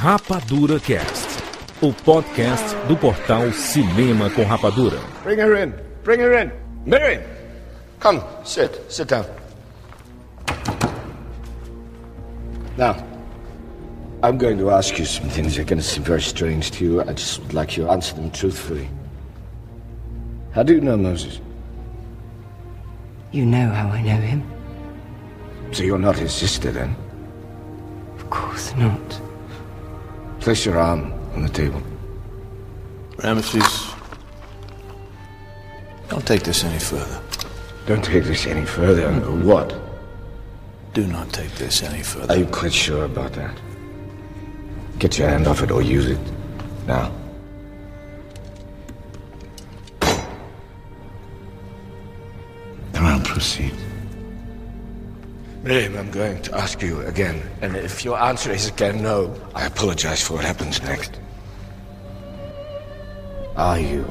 Rapadura Cast, o podcast do portal Cinema com Rapadura. Bring her in. Bring her in. Miriam, come, sit. Sit down. Now, I'm going to ask you some things that are going to seem very strange to you. I just would like you to answer them truthfully. How do you know Moses? You know how I know him? So you're not his sister then? Of course not. Place your arm on the table. Ramesses, don't take this any further. Don't take this any further. What? Do not take this any further. Are you quite sure about that? Get your hand off it or use it. Now. Come on, proceed. Miriam, I'm going to ask you again, and if your answer is again no, I apologize for what happens next. Are you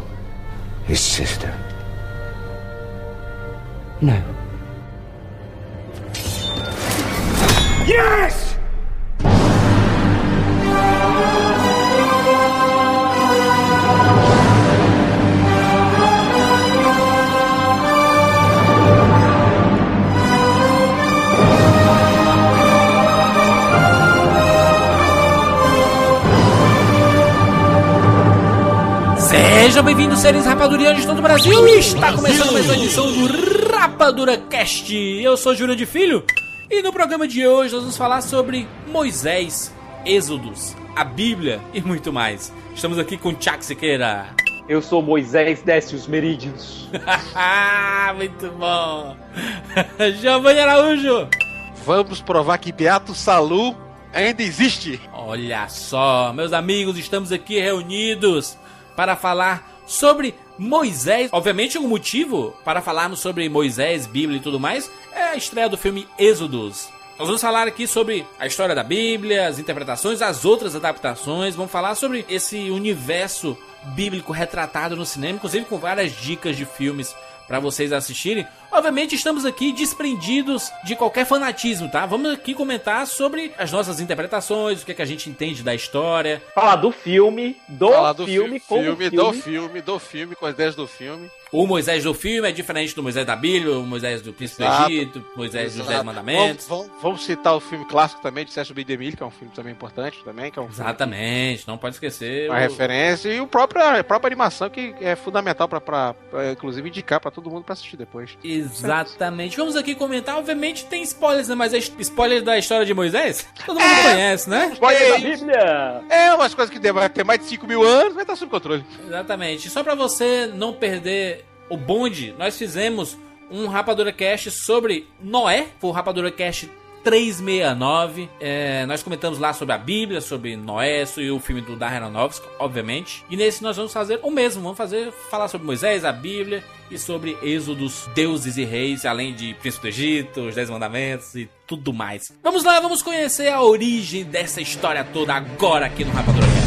his sister? No. Yes! Sejam bem-vindos, seres rapadurianos de todo o Brasil. Está começando mais uma edição do Rapadura Cast. Eu sou Júlio de Filho e no programa de hoje nós vamos falar sobre Moisés, Êxodos, a Bíblia e muito mais. Estamos aqui com Tiago Siqueira. Eu sou Moisés Décios Merídios. muito bom. Giovanni Araújo. Vamos provar que Beato Salu ainda existe. Olha só, meus amigos, estamos aqui reunidos para falar sobre Moisés. Obviamente, o motivo para falarmos sobre Moisés, Bíblia e tudo mais é a estreia do filme Êxodos. Nós vamos falar aqui sobre a história da Bíblia, as interpretações, as outras adaptações. Vamos falar sobre esse universo bíblico retratado no cinema, inclusive com várias dicas de filmes para vocês assistirem. Obviamente estamos aqui desprendidos de qualquer fanatismo, tá? Vamos aqui comentar sobre as nossas interpretações, o que, é que a gente entende da história. Falar do filme, do, Falar do filme, fi- como filme, filme. do filme, do filme, com as ideias do filme. O Moisés do filme é diferente do Moisés da Bíblia, o Moisés do Príncipe Exato. do Egito, Moisés dos Dez Exato. Mandamentos. Vamos, vamos- vamos citar o filme clássico também de Sérgio Bidemil, que é um filme também importante também, que é um filme Exatamente, não pode esquecer. uma o- referência e o próprio, a própria animação que é fundamental pra, inclusive indicar pra todo mundo pra assistir depois. Exatamente. Vamos aqui comentar. Obviamente tem spoilers, né? Mas é spoiler da história de Moisés? Todo mundo conhece, né? Spoiler da É, Bíblia! É umas coisas que vai ter mais de 5 mil anos, vai estar sob controle. Exatamente. Só pra você não perder o bonde, nós fizemos um Rapadura Cast sobre Noé. Foi o Rapadura Cast 369. É, nós comentamos lá sobre a Bíblia, sobre Noé e o filme do Darren Aronofsky, obviamente. E nesse nós vamos fazer o mesmo. Vamos fazer falar sobre Moisés, a Bíblia e sobre Êxodos, deuses e reis, além de Príncipe do Egito, os Dez Mandamentos e tudo mais. Vamos lá, vamos conhecer a origem dessa história toda agora aqui no Rapadura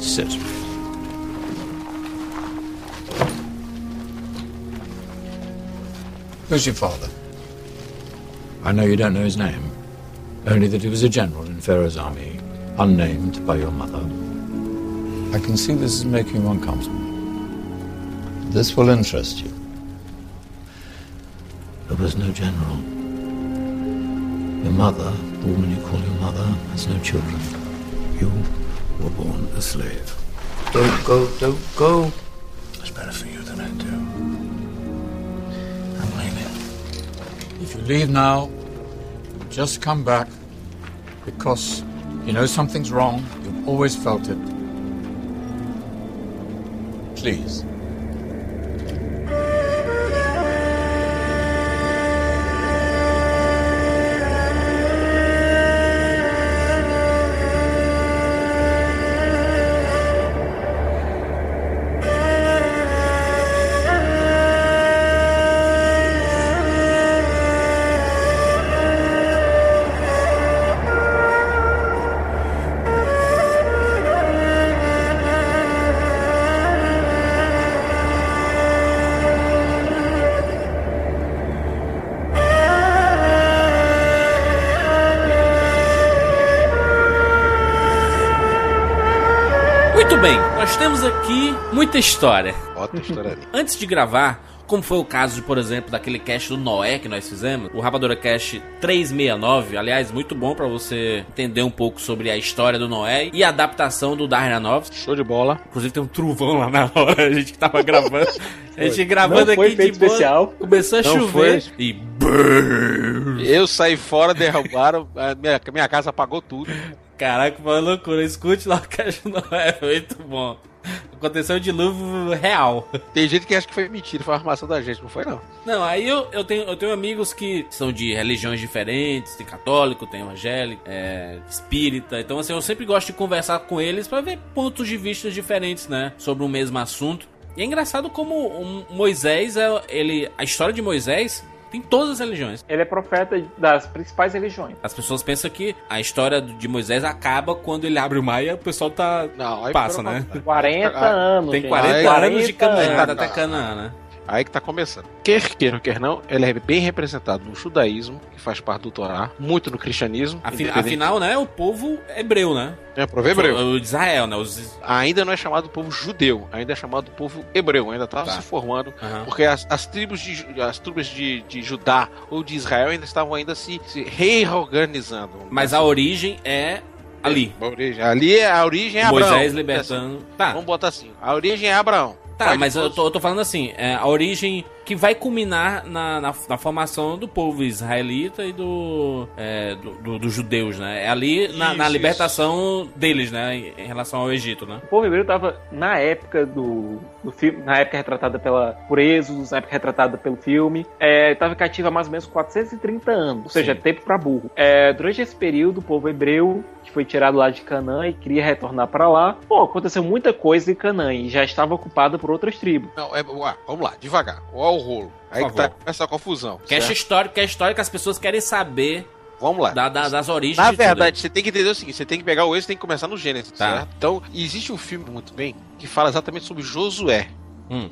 Sit. Who's your father? I know you don't know his name, only that he was a general in Pharaoh's army, unnamed by your mother. I can see this is making you uncomfortable. This will interest you. There was no general. Your mother, the woman you call your mother, has no children. You were born a slave. Don't go, don't go. It's better for you than I do. I'm leaving. If you leave now, just come back because you know something's wrong. You've always felt it. Please. Temos aqui muita história. Bota história ali. Antes de gravar, como foi o caso, por exemplo, daquele cast do Noé que nós fizemos, o Rapadura Cast 369, aliás, muito bom pra você entender um pouco sobre a história do Noé e a adaptação do Darren Aronofsky. Show de bola. Inclusive tem um trovão lá na hora, a gente que tava gravando. A gente gravando Não foi aqui de boa, especial. começou a Não chover foi. e brrr. Eu saí fora, derrubaram, a minha, minha casa apagou tudo. Caraca, foi uma loucura. Escute lá o cast foi muito bom. Aconteceu um dilúvio real. Tem gente que acha que foi mentira, foi uma armação da gente, não foi não. Não, aí eu, eu, tenho, eu tenho amigos que são de religiões diferentes, tem católico, tem evangélico, é, espírita. Então, assim, eu sempre gosto de conversar com eles pra ver pontos de vista diferentes, né? Sobre o mesmo assunto. E é engraçado como o Moisés, é, ele, a história de Moisés tem todas as religiões. Ele é profeta das principais religiões. As pessoas pensam que a história de Moisés acaba quando ele abre o mar e o pessoal tá. Não, aí Passa, né? 40 Ah, anos. Tem gente. 40 Aí- anos de caminhada anos. até Canaã, né? Aí que tá começando. Quer queira, quer não, ele é bem representado no judaísmo, que faz parte do Torá, muito no cristianismo. Afi- Afinal, né, o povo hebreu, né? É, pro hebreu. O Israel, né? Os... Ainda não é chamado povo judeu, ainda é chamado povo hebreu, ainda tá, Tá. se formando. Aham. Porque as, as tribos, de, as tribos de, de Judá ou de Israel ainda estavam ainda se, se reorganizando. Mas a origem é ali. A origem- ali é- a origem é Abraão. Moisés libertando. Tá, Vamos botar assim. A origem é Abraão. Tá, mas eu tô, eu tô falando assim, é, a origem que vai culminar na, na, na formação do povo israelita e do, é, do, do- dos judeus, né? É ali na, na Isso, libertação deles, né? Em, em relação ao Egito, né? O povo hebreu estava na época do, do filme, na época retratada pela, por Êxodos, na época retratada pelo filme, estava cativo há mais ou menos 430 anos, ou seja, Sim. tempo para burro. É, durante esse período, o povo hebreu, que foi tirado lá de Canaã e queria retornar para lá, bom, aconteceu muita coisa em Canaã e já estava ocupada por outras tribos. Não, é, ué, vamos lá, devagar. O rolo. Aí que tá essa confusão. Que é histórico, que é histórico que as pessoas querem saber Vamos lá. da- da- das origens Na verdade, você tem que entender o seguinte: você tem que pegar o êxito e tem que começar no Gênesis, Tá. certo? Então, existe um filme muito bem que fala exatamente sobre Josué. Hum.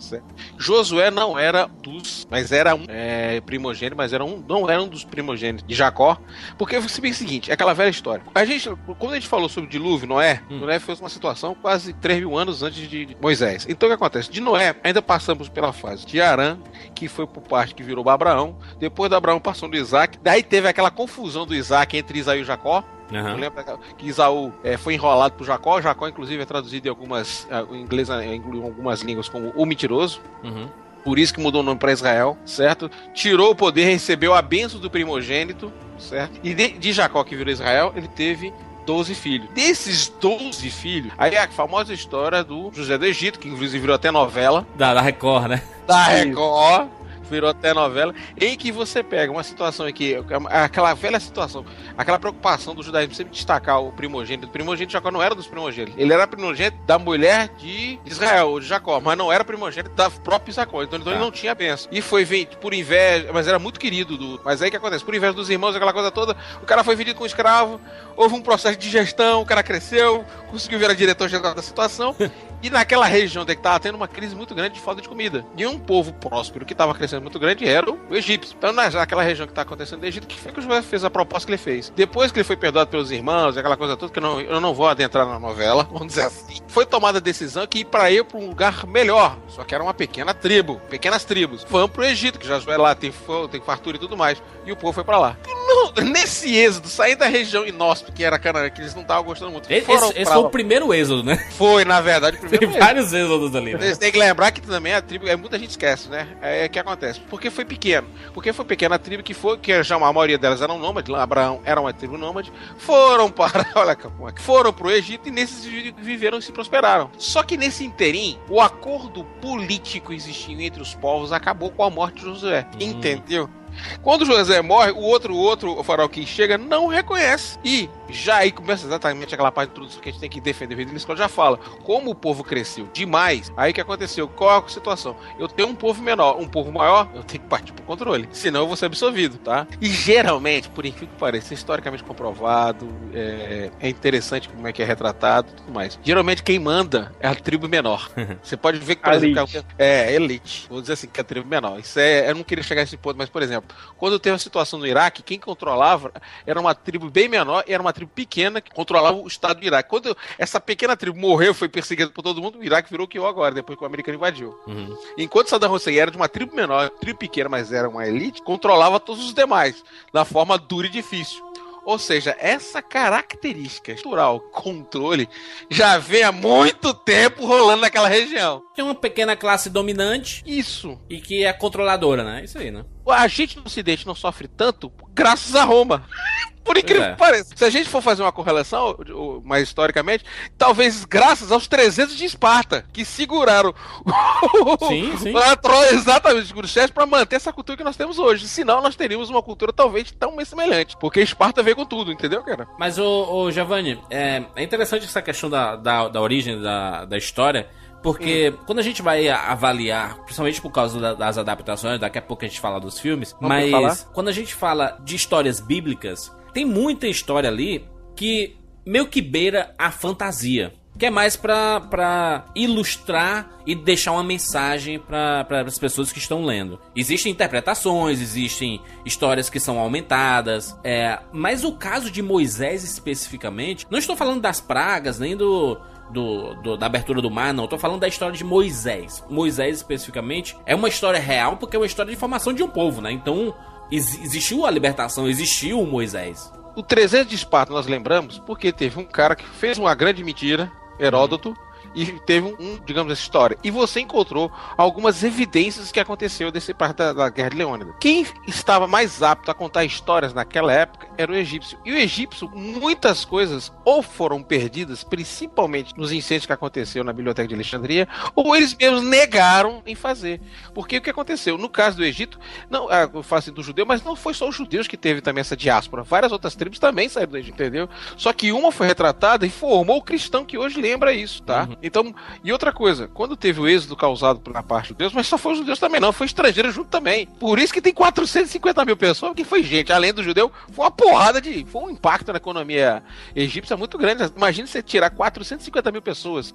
Josué não era dos, mas era um é, primogênito, mas era um, não era um dos primogênitos de Jacó, porque você vê o seguinte, é aquela velha história. A gente, quando a gente falou sobre dilúvio, Noé, Hum. Noé foi uma situação quase 3 mil anos antes de Moisés. Então o que acontece? De Noé, ainda passamos pela fase de Arã, que foi por parte que virou Abraão, depois de Abraão passou no Isaac, daí teve aquela confusão do Isaac entre Isaú e Jacó, Aham. eu lembro que Isaú eh, foi enrolado por Jacó. Jacó, inclusive, é traduzido em algumas, em inglês, eh, em algumas línguas como o mentiroso. Uhum. Por isso que mudou o nome para Israel, certo? Tirou o poder, recebeu a benção do primogênito, certo? E de, de Jacó, que virou Israel, ele teve 12 filhos. Desses 12 filhos, aí é a famosa história do José do Egito, que inclusive virou até novela, Da, da Record, né? da Record, virou até novela, em que você pega uma situação aqui, aquela velha situação, aquela preocupação do judaísmo sempre destacar o primogênito. O primogênito de Jacó não era dos primogênitos, ele era primogênito da mulher de Israel, ou de Jacó, mas não era primogênito da própria Jacó, então, então Tá. ele não tinha benção. E foi vendido por inveja, mas era muito querido, do, mas aí que acontece? Por inveja dos irmãos, aquela coisa toda, o cara foi vendido como escravo, houve um processo de gestão, o cara cresceu, conseguiu virar diretor-geral da situação, e naquela região onde estava tendo uma crise muito grande de falta de comida. E um povo próspero que estava crescendo muito grande era o egípcio. Então, na- naquela região que está acontecendo no Egito, que foi que o José fez a proposta que ele fez. Depois que ele foi perdoado pelos irmãos, aquela coisa toda, que eu não, eu não vou adentrar na novela, vamos dizer assim, foi tomada a decisão que ir para ir para um lugar melhor. Só que era uma pequena tribo, pequenas tribos. Vamos pro Egito, que Josué lá tem, tem fartura e tudo mais. E o povo foi para lá. No- nesse êxodo, saindo da região inóspita, que era Canaã, que eles não estavam gostando muito. Esse, esse foi lá. o primeiro êxodo, né? Foi, na verdade, o primeiro êxodo. vários êxodos ali. né? Tem que lembrar que também a tribo, é, muita gente esquece, né? É o que acontece. Porque foi pequeno. Porque foi pequena a tribo que foi, que já a maioria delas eram nômades, lá Abraão era uma tribo nômade, foram para, olha como é que foram pro Egito e nesses vi- viveram e se prosperaram. Só que nesse interim, o acordo político existindo entre os povos acabou com a morte de Josué. Hum. Entendeu? Quando José morre, o outro, o outro farol que chega não reconhece. E já aí começa exatamente aquela parte de introdução que a gente tem que defender. O Ridley Scott já fala. Como o povo cresceu demais, aí o que aconteceu? Qual a situação? Eu tenho um povo menor, um povo maior, eu tenho que partir pro controle. Senão eu vou ser absorvido, tá? E geralmente, por incrível que pareça, historicamente comprovado, é, é interessante como é que é retratado e tudo mais. Geralmente quem manda é a tribo menor. Você pode ver que, por exemplo, elite. é, elite. Vou dizer assim, que é a tribo menor. Isso é. Eu não queria chegar a esse ponto, mas, por exemplo, quando teve a situação no Iraque, quem controlava era uma tribo bem menor e era uma tribo pequena que controlava o estado do Iraque. Quando essa pequena tribo morreu, foi perseguida por todo mundo, o Iraque virou o que eu agora, depois que o americano invadiu. Uhum. Enquanto Saddam Hussein era de uma tribo menor, tribo pequena, mas era uma elite, controlava todos os demais, da forma dura e difícil. Ou seja, essa característica estrutural, controle, já vem há muito tempo rolando naquela região. Tem uma pequena classe dominante Isso. e que é controladora, né? Isso aí, né? A gente no Ocidente não sofre tanto graças a Roma. Por incrível é. que pareça. Se a gente for fazer uma correlação, o- mais historicamente, talvez graças aos 300 de Esparta, que seguraram o- Sim, sim. a Troia, exatamente, chefes, para manter essa cultura que nós temos hoje. Senão, nós teríamos uma cultura talvez tão semelhante. Porque Esparta veio com tudo, entendeu, cara? Mas, ô, ô Giovanni, é, é interessante essa questão da, da, da origem da, da história, porque quando a gente vai avaliar, principalmente por causa da- das adaptações, daqui a pouco a gente fala dos filmes, Vamos mas falar? quando a gente fala de histórias bíblicas, tem muita história ali que meio que beira a fantasia. Que é mais pra ilustrar e deixar uma mensagem para as pessoas que estão lendo. Existem interpretações, existem histórias que são aumentadas. É, mas o caso de Moisés especificamente, não estou falando das pragas, nem do, do, do- da abertura do mar, não. Estou falando da história de Moisés. Moisés especificamente é uma história real porque é uma história de formação de um povo, né? Então ex- existiu a libertação, existiu o Moisés. O 300 de Esparta nós lembramos porque teve um cara que fez uma grande mentira, Heródoto, e teve um, digamos, essa história. E você encontrou algumas evidências que aconteceu desse parte da, da Guerra de Leônidas. Quem estava mais apto a contar histórias naquela época era o egípcio. E o egípcio, muitas coisas ou foram perdidas, principalmente nos incêndios que aconteceu na Biblioteca de Alexandria, ou eles mesmos negaram em fazer. Porque o que aconteceu? No caso do Egito, não, ah, eu falo assim do judeu, mas não foi só os judeus que teve também essa diáspora. Várias outras tribos também saíram do Egito, entendeu? Só que uma foi retratada e formou o cristão que hoje lembra isso, tá? Então, e outra coisa, quando teve o êxodo causado uma parte dos judeus, mas só foi os judeus também, não, foi estrangeiro junto também. Por isso que tem 450 mil pessoas, que foi gente, além do judeu, foi uma porrada de. Foi um impacto na economia egípcia muito grande. Imagina você tirar 450 mil pessoas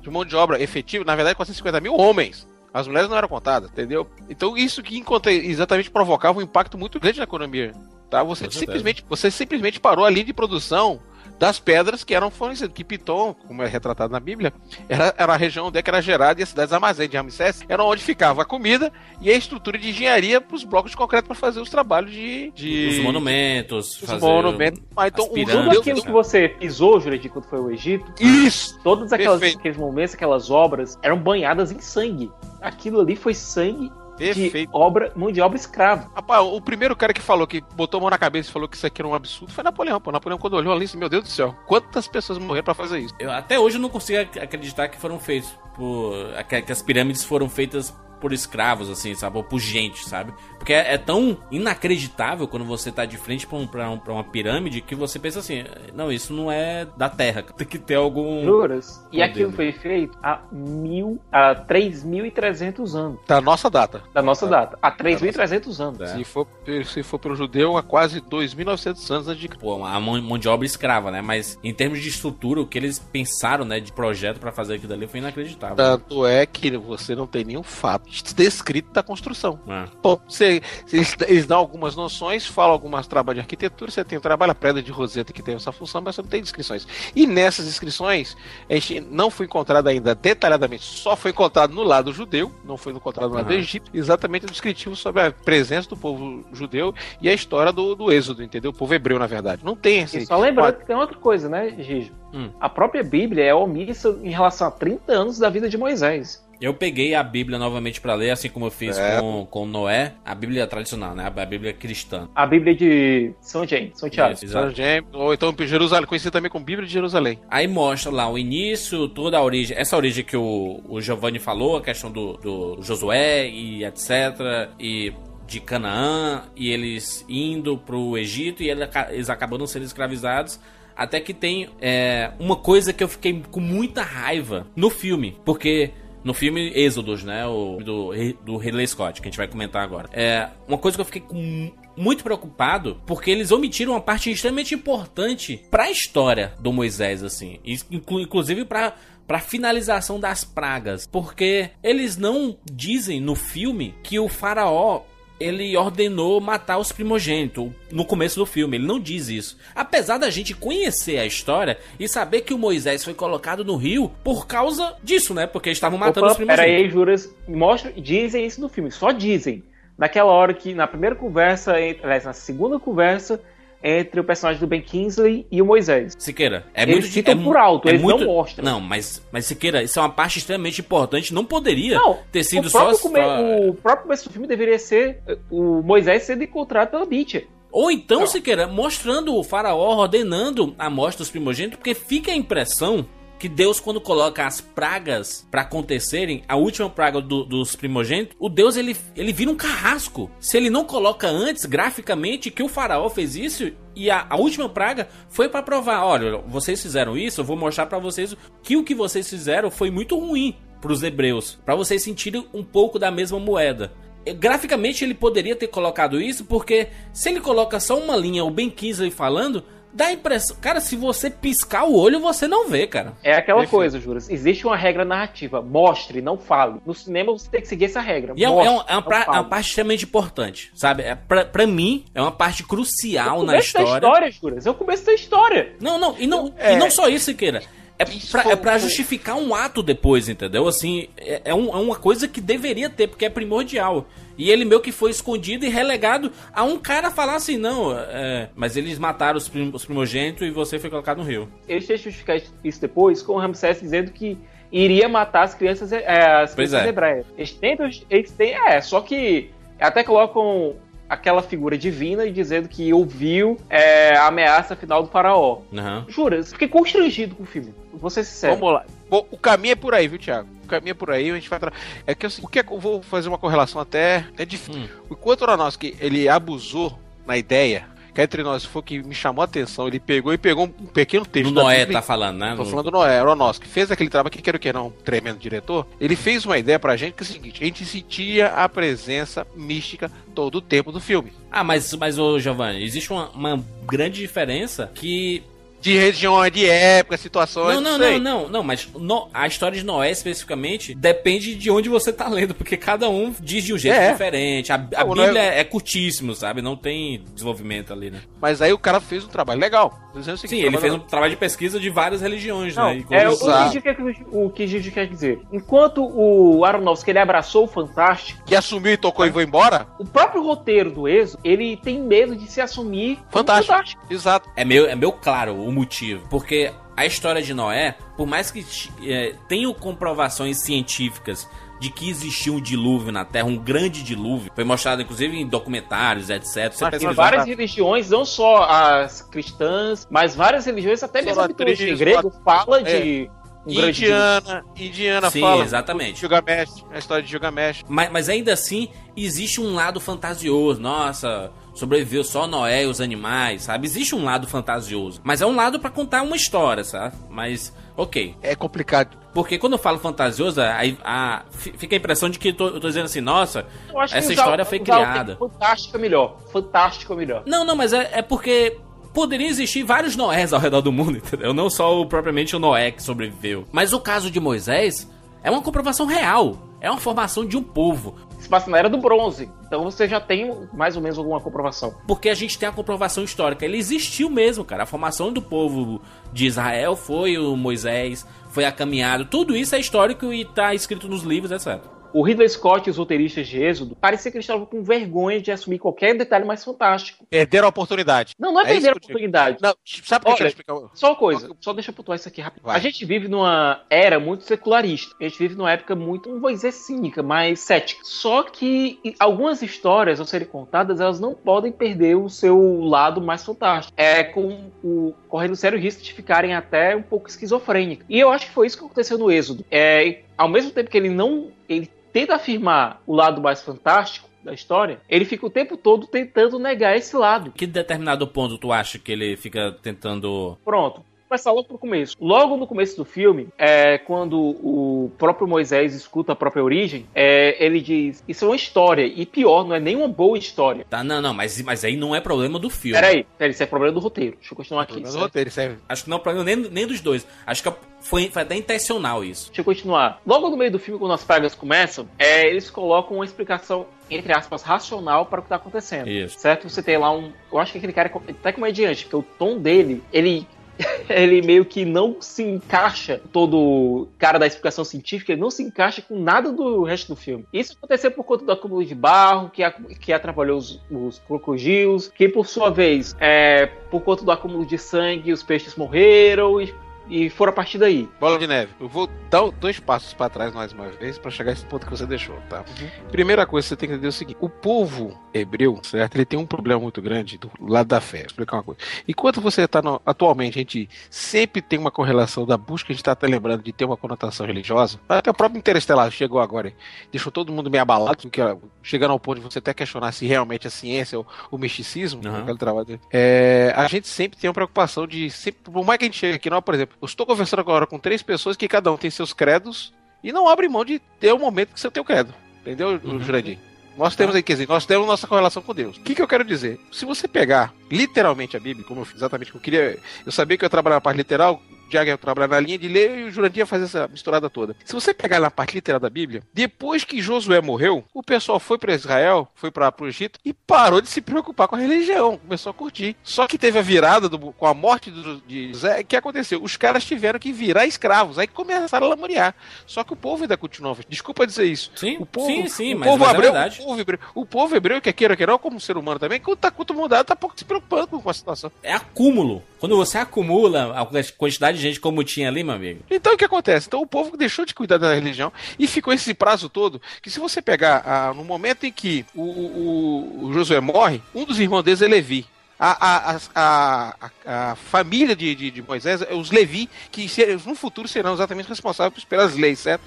de mão de obra efetiva, na verdade, 450 mil homens. As mulheres não eram contadas, entendeu? Então isso que encontra- exatamente provocava um impacto muito grande na economia. Tá? Você simplesmente, você simplesmente parou a linha de produção das pedras que eram fornecidas. Que Piton, como é retratado na Bíblia, era, era a região onde é que era gerada e as cidades armazéns de Ramsés eram onde ficava a comida e a estrutura de engenharia para os blocos de concreto para fazer os trabalhos de. de Os monumentos, os fazer monumentos. Ah, então, pirâmides. Tudo aquilo que você pisou, Jurandir, quando foi ao Egito, Isso! todos aquelas, aqueles momentos, aquelas obras, eram banhadas em sangue. Aquilo ali foi sangue de Perfeito. obra, mão de obra escrava. Rapaz, o primeiro cara que falou que botou a mão na cabeça e falou que isso aqui era um absurdo foi Napoleão. Pô, Napoleão, quando olhou ali, disse, meu Deus do céu, quantas pessoas morreram pra fazer isso? Eu, até hoje eu não consigo ac- acreditar que foram feitos por. que, que as pirâmides foram feitas por escravos, assim, sabe? Ou por gente, sabe? Porque é, é tão inacreditável quando você tá de frente pra, um, pra, um- pra uma pirâmide que você pensa assim: não, isso não é da Terra. Tem que ter algum. Juras? E aquilo foi feito há mil, há 3.300 anos Da nossa data. da nossa data. Há 3.300 anos. É. Se for, se for pro judeu, há quase 2.900 anos antes de Pô, uma mão, mão de obra escrava, né? Mas em termos de estrutura, o que eles pensaram, né, de projeto pra fazer aquilo ali foi inacreditável. Tanto é que você não tem nenhum fato descrito da construção. É. Bom, você, eles, eles dão algumas noções, falam algumas trabalhos de arquitetura, você tem o trabalho, a pedra de Roseta que tem essa função, mas você não tem descrições. E nessas inscrições, a gente não foi encontrado ainda detalhadamente, só foi encontrado no lado judeu, não foi encontrado no lado do Aham. Egito, exatamente o descritivo sobre a presença do povo judeu e a história do, do êxodo, entendeu? O povo hebreu, na verdade. Não tem esse. E só lembrando que tem outra coisa, né, Gijo? Hum. A própria Bíblia é omissa em relação a 30 anos da vida de Moisés. Eu peguei a Bíblia novamente pra ler, assim como eu fiz É. com, com Noé, a Bíblia tradicional, né? A Bíblia cristã. A Bíblia de São James, São Tiago. Exato. São James, ou então Jerusalém, conhecido também como Bíblia de Jerusalém. Aí mostra lá o início, toda a origem, essa origem que o, o Giovanni falou, a questão do, do Josué e etc. E de Canaã, e eles indo pro Egito e eles acabando sendo escravizados. Até que tem é, uma coisa que eu fiquei com muita raiva no filme, porque no filme Êxodos, né, o, do, do Ridley Scott, que a gente vai comentar agora. É uma coisa que eu fiquei com muito preocupado porque eles omitiram uma parte extremamente importante pra história do Moisés assim, inclusive pra para finalização das pragas, porque eles não dizem no filme que o faraó ele ordenou matar os primogênitos no começo do filme. Ele não diz isso. Apesar da gente conhecer a história e saber que o Moisés foi colocado no rio por causa disso, né? Porque eles estavam matando Opa, os primogênitos. Pera aí, Juras. Mostra, dizem isso no filme, só dizem. Naquela hora que, na primeira conversa, aliás, na segunda conversa, entre o personagem do Ben Kingsley e o Moisés. Siqueira, é Eles muito citam é, por alto, é eles muito, não mostram. Não, mas, mas Siqueira, isso é uma parte extremamente importante. Não poderia Não, ter sido o só. come- o próprio começo do filme deveria ser o Moisés sendo encontrado pela Beecher. Ou então, Não. Siqueira, mostrando o faraó ordenando a morte dos primogênitos, porque fica a impressão que Deus, quando coloca as pragas pra acontecerem, a última praga do- dos primogênitos, o Deus ele, ele vira um carrasco. Se ele não coloca antes, graficamente, que o faraó fez isso e a, a última praga foi pra provar: olha, vocês fizeram isso, eu vou mostrar pra vocês que o que vocês fizeram foi muito ruim pros hebreus, Pra vocês sentirem um pouco da mesma moeda. Graficamente ele poderia ter colocado isso, porque se ele coloca só uma linha, o Ben Kingsley falando, dá a impressão. Cara, se você piscar o olho, você não vê, cara. É aquela Perfeito. coisa, Juras. Existe uma regra narrativa. Mostre, não fale. No cinema você tem que seguir essa regra. E é, Mostre, é um- é uma, pra- é uma parte extremamente importante, sabe? É, pra, pra mim, é uma parte crucial É o na começo da história. história, Juras. É o começo da história. Não, não, e não, É. e não só isso, Siqueira. É pra, é pra justificar um ato depois, entendeu? Assim, é, é um- é uma coisa que deveria ter, porque é primordial. E ele meio que foi escondido e relegado a um cara falar assim, não, é, mas eles mataram os, prim- os primogênitos e você foi colocado no rio. Eles têm que justificar isso depois com o Ramsés dizendo que iria matar as crianças, é, as Pois crianças é. hebreias. Eles tentam, eles têm, é, só que até colocam aquela figura divina e dizendo que ouviu é, a ameaça final do faraó. Aham. Juras, fiquei constrangido com o filme. Vou ser sincero. Vamos lá. Bom, o caminho é por aí, viu, Thiago? O caminho é por aí, a gente vai. Tra... É que eu, o que é eu vou fazer uma correlação até. É difícil. Hum. Enquanto o Aronofsky ele abusou na ideia, que entre nós foi o que me chamou a atenção, ele pegou e pegou um pequeno texto. Da Noé tá falando, né? Tô No- falando do Noé, Aronofsky, fez aquele trabalho que quero que não, um tremendo diretor. Ele fez uma ideia pra gente que é o seguinte: a gente sentia a presença mística todo o tempo do filme. Ah, mas, mas ô Giovanni, existe uma, uma grande diferença que. De regiões, de época, situações. Não, não, sei. não, não, não, mas no- a história de Noé especificamente depende de onde você tá lendo, porque cada um diz de um jeito É. diferente. A, a Não, Bíblia Noé- é curtíssimo, sabe? Não tem desenvolvimento ali, né? Mas aí o cara fez um trabalho legal. Dizendo o seguinte, Sim, ele fez um trabalho de pesquisa de várias religiões, Não, né? E é, o, que, Gigi quer- o que Gigi quer dizer. Enquanto o Aronofsky ele abraçou o Fantástico, que assumiu e tocou e foi embora? o próprio roteiro do Exo, ele tem medo de se assumir como Fantástico. Exato. É meio, é meio claro o motivo. Porque a história de Noé, por mais que é, tenham comprovações científicas de que existiu um dilúvio na Terra, um grande dilúvio, foi mostrado inclusive em documentários, etc. Você Mas várias religiões, não só as cristãs, mas várias religiões, até mesmo a mitologia grego, fala de um. Indiana, Indiana Sim, fala. exatamente. Gilgamesh, a história de Gilgamesh. Mas, mas ainda assim, existe um lado fantasioso. Nossa, sobreviveu só Noé e os animais, sabe? Existe um lado fantasioso. Mas é um lado pra contar uma história, sabe? Mas, ok. É complicado. Porque quando eu falo fantasioso, aí a- fi- fica a impressão de que eu tô, eu tô dizendo assim, nossa, Eu acho que essa usar- história foi usar o termo criada. Fantástico é melhor. Fantástico é melhor. Não, não, mas é, é porque poderia existir vários Noés ao redor do mundo, entendeu? Não só o, propriamente o Noé que sobreviveu. Mas o caso de Moisés é uma comprovação real. É uma formação de um povo. Se passa na era do bronze. Então você já tem mais ou menos alguma comprovação. Porque a gente tem a comprovação histórica. Ele existiu mesmo, cara. A formação do povo de Israel foi o Moisés, foi a caminhada. Tudo isso é histórico e tá escrito nos livros, etc. O Ridley Scott e os roteiristas de Êxodo parecia que eles estavam com vergonha de assumir qualquer detalhe mais fantástico. Perderam a oportunidade. Não, não é, É perder a oportunidade. Não, sabe por que Olha, explicar? Só uma coisa, só deixa eu pontuar isso aqui rápido. Vai. A gente vive numa era muito secularista. A gente vive numa época muito, não vou dizer cínica, mas cética. Só que algumas histórias, ao serem contadas, elas não podem perder o seu lado mais fantástico. É com o correndo sério risco de ficarem até um pouco esquizofrênicas. E eu acho que foi isso que aconteceu no Êxodo. É, ao mesmo tempo que ele não. Ele tenta afirmar o lado mais fantástico da história, ele fica o tempo todo tentando negar esse lado. Que determinado ponto tu acha que ele fica tentando. Pronto. Começar logo pro começo. Logo no começo do filme, é, quando o próprio Moisés escuta a própria origem, é, ele diz: Isso é uma história. E pior, não é nem uma boa história. Tá, não, não, mas, mas aí não é problema do filme. Peraí, peraí, isso é problema do roteiro. Deixa eu continuar aqui. Mas o certo? roteiro serve. Acho que não é problema nem, nem dos dois. Acho que foi, foi até intencional isso. Deixa eu continuar. Logo no meio do filme, quando as pragas começam, é, eles colocam uma explicação entre aspas, racional para o que está acontecendo. Isso. Certo? Você tem lá um. Eu acho que aquele cara é até comediante, porque o tom dele, ele. Ele meio que não se encaixa, todo cara da explicação científica, ele não se encaixa com nada do resto do filme. Isso aconteceu por conta do acúmulo de barro, que, que atrapalhou os, os crocodilos, que por sua vez, é, por conta do acúmulo de sangue, os peixes morreram e, e foram a partir daí. Bola de neve, eu vou dar dois passos pra trás mais uma vez pra chegar a esse ponto que você deixou, tá? Primeira coisa que você tem que entender é o seguinte: o povo hebreu, certo? Ele tem um problema muito grande do lado da fé. Vou explicar uma coisa. Enquanto você tá no, atualmente, a gente sempre tem uma correlação da busca, a gente tá até lembrando de ter uma conotação religiosa. Até o próprio Interestelar chegou agora, hein? deixou todo mundo meio abalado, que, ó, chegando ao ponto de você até questionar se realmente a ciência ou o misticismo, Aham. aquele trabalho dele. É, a gente sempre tem uma preocupação de, sempre, por mais que a gente chegue aqui, não, por exemplo, eu estou conversando agora com três pessoas que cada um tem seus credos e não abre mão de ter o momento que você tem o credo. Entendeu, Uhum. Jurandir? Nós temos aí, quer dizer, nós temos nossa correlação com Deus. O que, que eu quero dizer? Se você pegar literalmente a Bíblia, como eu fiz exatamente que eu queria, eu sabia que eu ia trabalhar na parte literal, ia trabalhar na linha de ler e o Jurandir ia fazer essa misturada toda. Se você pegar na parte literal da Bíblia, depois que Josué morreu, o pessoal foi para Israel, foi para o Egito e parou de se preocupar com a religião, começou a curtir. Só que teve a virada do- com a morte do- de José, o que aconteceu? Os caras tiveram que virar escravos, aí começaram a lamorear. Só que o povo ainda continuava. Desculpa dizer isso. Sim, O povo, sim, sim, o mas, povo mas é hebreu, verdade. o povo hebreu, o povo hebreu, que queira que não, como ser humano também, quando tá culto mudado, tá pouco se preocupando com a situação. É acúmulo. Quando você acumula a quantidade de gente como tinha ali, meu amigo. Então o que acontece? Então o povo deixou de cuidar da religião e ficou esse prazo todo. Que se você pegar ah, no momento em que o, o- o Josué morre, um dos irmãos deles é Levi. A, a, a, a, a família de, de, de Moisés, os Levi, que no futuro serão exatamente responsáveis pelas leis, certo?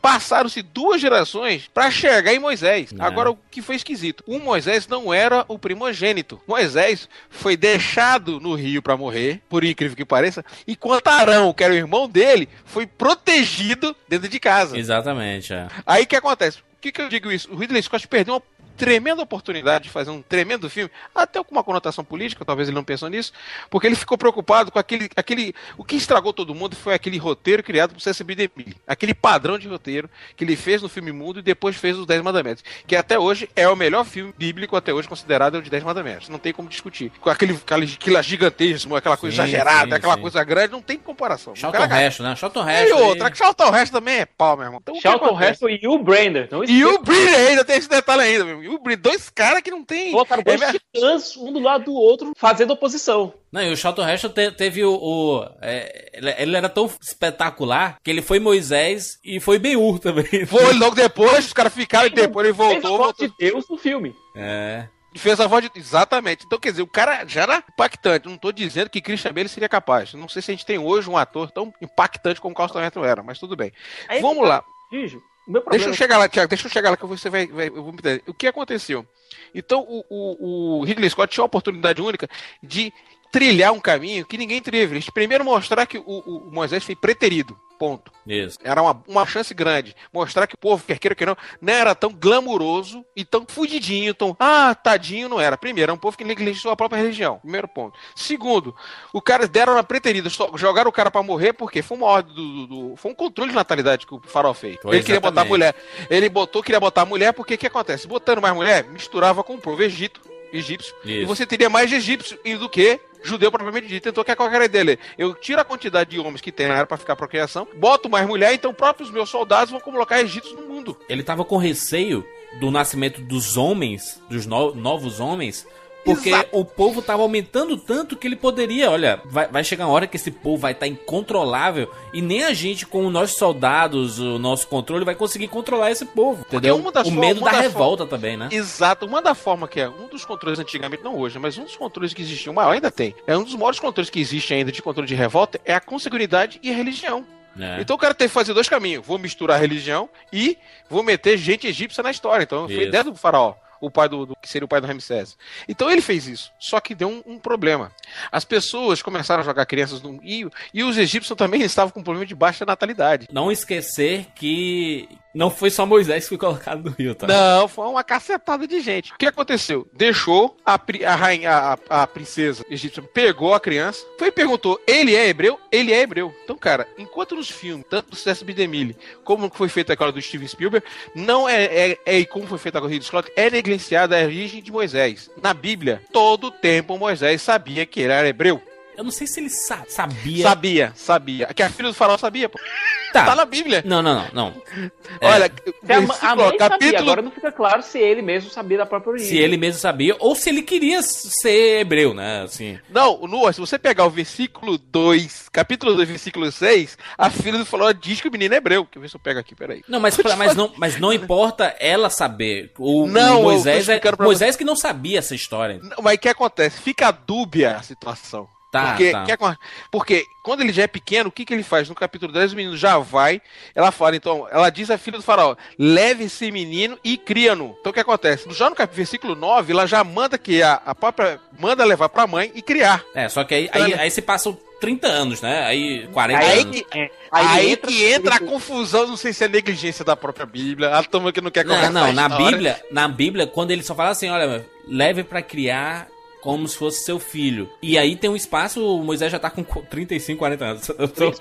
Passaram-se duas gerações para chegar em Moisés. É. Agora, o que foi esquisito? O Moisés não era o primogênito. Moisés foi deixado no rio para morrer, por incrível que pareça, enquanto Arão, que era o irmão dele, foi protegido dentro de casa. Exatamente, é. Aí o que acontece? O que, que eu digo isso? O Ridley Scott perdeu uma tremenda oportunidade de fazer um tremendo filme, até com uma conotação política, talvez ele não pensou nisso, porque ele ficou preocupado com aquele, aquele. O que estragou todo mundo foi aquele roteiro criado por C.S.B. DeMille. Aquele padrão de roteiro que ele fez no filme Mundo e depois fez os Dez Mandamentos. Que até hoje é o melhor filme bíblico até hoje considerado é o de Dez Mandamentos. Não tem como discutir. Com aquele, aquele, aquele gigantismo, aquela coisa Sim, exagerada, sim, aquela sim. coisa grande, não tem comparação. O Charlton cara- Heston, né? Charlton E outra, que Charlton Heston também é pau, meu irmão. Então, o Charlton? Heston e o Brander. E o. Brie ainda tem esse detalhe ainda, meu. E o Brie, dois caras que não tem. Colocaram dois É, titãs, um do lado do outro, fazendo oposição. Não, e o Charlton Heston te- teve o. o- é, ele, ele era tão espetacular que ele foi Moisés e foi Ben-Hur também. Foi logo depois, os caras ficaram e depois ele Fez a voltou, voz voltou. de Deus no filme. É. Fez a voz de. Exatamente. Então, quer dizer, o cara já era impactante. Não tô dizendo que Christian Bale seria capaz. Não sei se a gente tem hoje um ator tão impactante como o Carlton Heston era, mas tudo bem. Aí, Vamos lá. Gijo, o meu Deixa eu chegar lá, Thiago, deixa eu chegar lá que você vai, vai eu vou me entender. O que aconteceu? Então, o, o, o Ridley Scott tinha a oportunidade única de trilhar um caminho que ninguém teve. Eles primeiro mostrar que o, o- Moisés foi preterido. Ponto. Isso. Era uma, uma chance grande. Mostrar que o povo, quer queira que não, não era tão glamuroso e tão fudidinho, tão. Ah, tadinho, não era. Primeiro, é um povo que negligenciou a própria religião. Primeiro ponto. Segundo, o cara deram na preterida, jogaram o cara pra morrer porque foi uma ordem do, do- do- Foi um controle de natalidade que o Farol fez. Foi, Ele queria botar exatamente. mulher. Ele botou, queria botar mulher, porque o que acontece? Botando mais mulher, misturava com o povo egito, egípcio. E Isso. você teria mais egípcio do que judeu propriamente dito. Então, que é qualquer dele? Eu tiro a quantidade de homens que tem na área pra ficar procriação, boto mais mulher, então próprios meus soldados vão colocar egípcios no mundo. Ele tava com receio do nascimento dos homens, dos no- novos homens, porque Exato. o povo tava aumentando tanto que ele poderia, olha, vai, vai chegar uma hora que esse povo vai estar incontrolável e nem a gente com os nossos soldados, o nosso controle vai conseguir controlar esse povo, entendeu? uma das o medo da das revolta também, né? Exato. Uma da forma que é um dos controles antigamente, não hoje, mas um dos controles que existiam, maior ainda tem, é um dos maiores controles que existe ainda de controle de revolta, é a consanguinidade e a religião. É. Então o cara teve que fazer dois caminhos. Vou misturar a religião e vou meter gente egípcia na história. Então foi Isso. ideia do faraó. O pai do, do- que seria o pai do Ramsés. Então ele fez isso. Só que deu um, um problema. As pessoas começaram a jogar crianças no rio e os egípcios também estavam com um problema de baixa natalidade. Não esquecer que não foi só Moisés que foi colocado no rio, tá? Não, foi uma cacetada de gente. O que aconteceu? Deixou a, a rainha, a, a princesa egípcia, pegou a criança, foi e perguntou: ele é hebreu? Ele é hebreu. Então, cara, enquanto nos filmes, tanto do César B. DeMille, como foi feito agora do Steven Spielberg, não é, é, é como foi feito agora do Scott, é negligenciada a origem de Moisés. Na Bíblia, todo tempo Moisés sabia que ele era hebreu. Eu não sei se ele sa- sabia. Sabia, sabia. Que a filha do faraó sabia, pô. Tá. Tá na Bíblia. Não, não, não, não. É. Olha, Se a, a mãe sabia, capítulo agora não fica claro se ele mesmo sabia da própria origem. Se ele mesmo sabia, ou se ele queria ser hebreu, né? Assim. Não, no, se você pegar o versículo 2, capítulo 2, versículo 6, a filha do Faraó diz que o menino é hebreu. Deixa eu ver se eu pego aqui, peraí. Não, mas, pra- mas, não, mas não importa ela saber. O, Não, o Moisés, é, Moisés que não sabia essa história. Não, Mas o que acontece? Fica dúbia a situação. Tá, porque, tá. que acon- porque quando ele já é pequeno, o que, que ele faz? No capítulo 10, o menino já vai. Ela fala, então, ela diz à filha do faraó: leve esse menino e cria-no. Então o que acontece? Já no cap- versículo 9, ela já manda que a, a própria. manda levar pra mãe e criar. É, só que aí, aí, aí se passam 30 anos, né? Aí 40 Aí anos. que, É, aí entra- que entra a confusão, não sei se é negligência da própria Bíblia. A turma que não quer Não, conversar não, a na. Bíblia, na Bíblia, quando ele só fala assim, olha, leve pra criar como se fosse seu filho. E aí tem um espaço, o Moisés já tá com 35, 40 anos. Tô-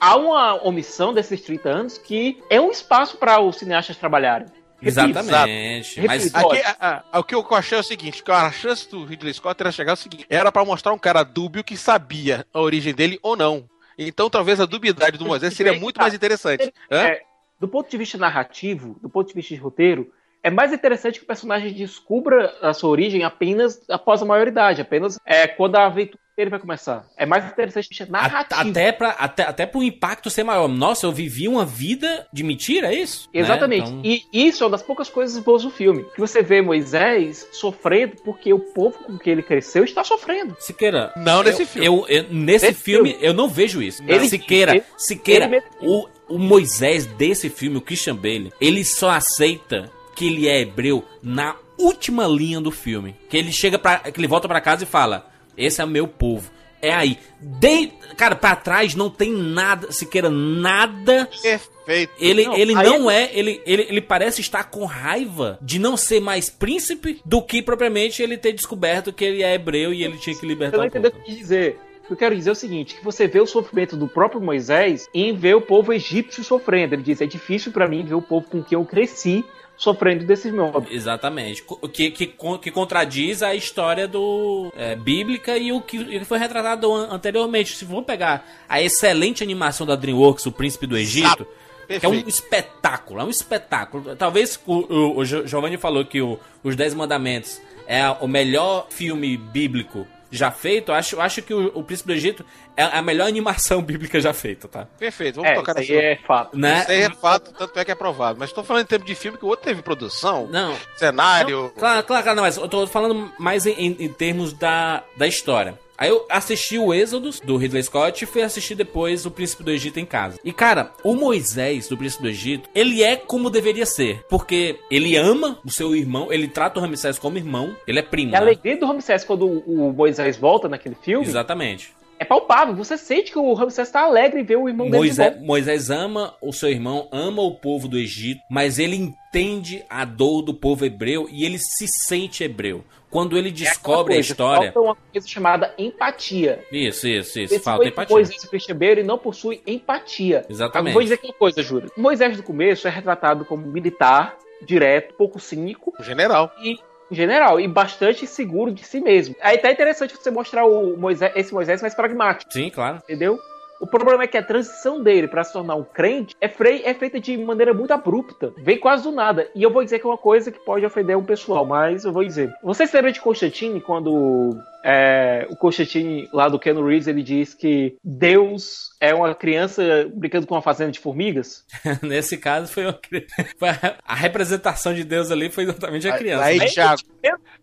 Há uma omissão desses 30 anos que é um espaço para os cineastas trabalharem. Repito, Exatamente. Mas. Aqui, a- a- o que eu achei é o seguinte, que a chance do Ridley Scott era chegar ao seguinte, era pra mostrar um cara dúbio que sabia a origem dele ou não. Então talvez a dubiedade do Moisés seria muito mais interessante. Hã? É, do ponto de vista narrativo, do ponto de vista de roteiro, é mais interessante que o personagem descubra a sua origem apenas após a maioridade, apenas é, quando a aventura dele vai começar. É mais interessante a- narrativo. até, pra, até, até pro impacto ser maior. Nossa, eu vivi uma vida de mentira, é isso? Né? Exatamente. Então- E isso é uma das poucas coisas boas do filme. Que você vê Moisés sofrendo porque o povo com que ele cresceu está sofrendo. Siqueira. Não nesse eu- filme. Eu, eu- nesse Nesse filme, filme. eu não vejo isso. Ele- Siqueira, ele- Siqueira, ele o, o Moisés desse filme, o Christian Bale, ele só aceita que ele é hebreu na última linha do filme. Que ele chega para que ele volta pra casa e fala: "Esse é meu povo". É aí. De, cara, pra trás não tem nada, Siqueira, nada Perfeito. ele Não, não, ele não é, ele, ele, ele parece estar com raiva de não ser mais príncipe do que propriamente ele ter descoberto que ele é hebreu e ele tinha que libertar não o entendeu o povo. que eu dizer. O que eu quero dizer é o seguinte, que você vê o sofrimento do próprio Moisés em ver o povo egípcio sofrendo. Ele diz, é difícil pra mim ver o povo com quem eu cresci sofrendo desses modos. Exatamente. O que, que, que contradiz a história do é, bíblica e o que, foi retratado an- anteriormente. Se for pegar a excelente animação da DreamWorks, O Príncipe do Egito, que é um espetáculo, é um espetáculo. Talvez o, o, o Giovanni falou que o, Os Dez Mandamentos é o melhor filme bíblico já feito. Eu Acho, eu acho que o, o Príncipe do Egito é a melhor animação bíblica já feita, tá? Perfeito, vamos É, tocar isso nesse aí é fato. Né? Isso aí é fato, tanto é que é aprovado. Mas tô falando em termos de filme que o outro teve produção, Não, cenário. Claro, claro, claro, não, mas eu tô falando mais em, em- em termos da, da história. Aí eu assisti o Êxodos do Ridley Scott e fui assistir depois o Príncipe do Egito em casa. E cara, o Moisés do Príncipe do Egito, ele é como deveria ser. Porque ele ama o seu irmão, ele trata o Ramsés como irmão, ele é primo. E a né? alegria do Ramsés quando o Moisés volta naquele filme Exatamente. É palpável. Você sente que o Ramsés está alegre em ver o irmão dele de Moisés, volta. Moisés ama o seu irmão, ama o povo do Egito, mas ele entende a dor do povo hebreu e ele se sente hebreu. Quando ele descobre a Coisa, história. Falta uma coisa chamada empatia. Isso, isso, isso. Esse Falta empatia. Moisés e Christian Bale ele não possui empatia. Exatamente. Eu Vou dizer aqui uma coisa, Júlio. Moisés do começo é retratado como militar, direto, pouco cínico O general. e em general e bastante seguro de si mesmo. Aí tá interessante você mostrar o Moisés, esse Moisés mais pragmático, Sim, claro. entendeu? O problema é que a transição dele para se tornar um crente é, frei- é feita de maneira muito abrupta. Vem quase do nada. E eu vou dizer que é uma coisa que pode ofender um pessoal, mas eu vou dizer. Você se lembra de Constantine quando é, o Constantine lá do Ken Reeves ele diz que Deus é uma criança brincando com uma fazenda de formigas? Nesse caso, foi, uma a, representação de Deus ali foi exatamente a criança. Aí, né? Thiago,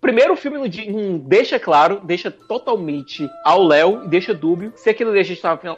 Primeiro o filme não, deixa claro, deixa totalmente ao léu e deixa dúbio se aquilo ali a gente estava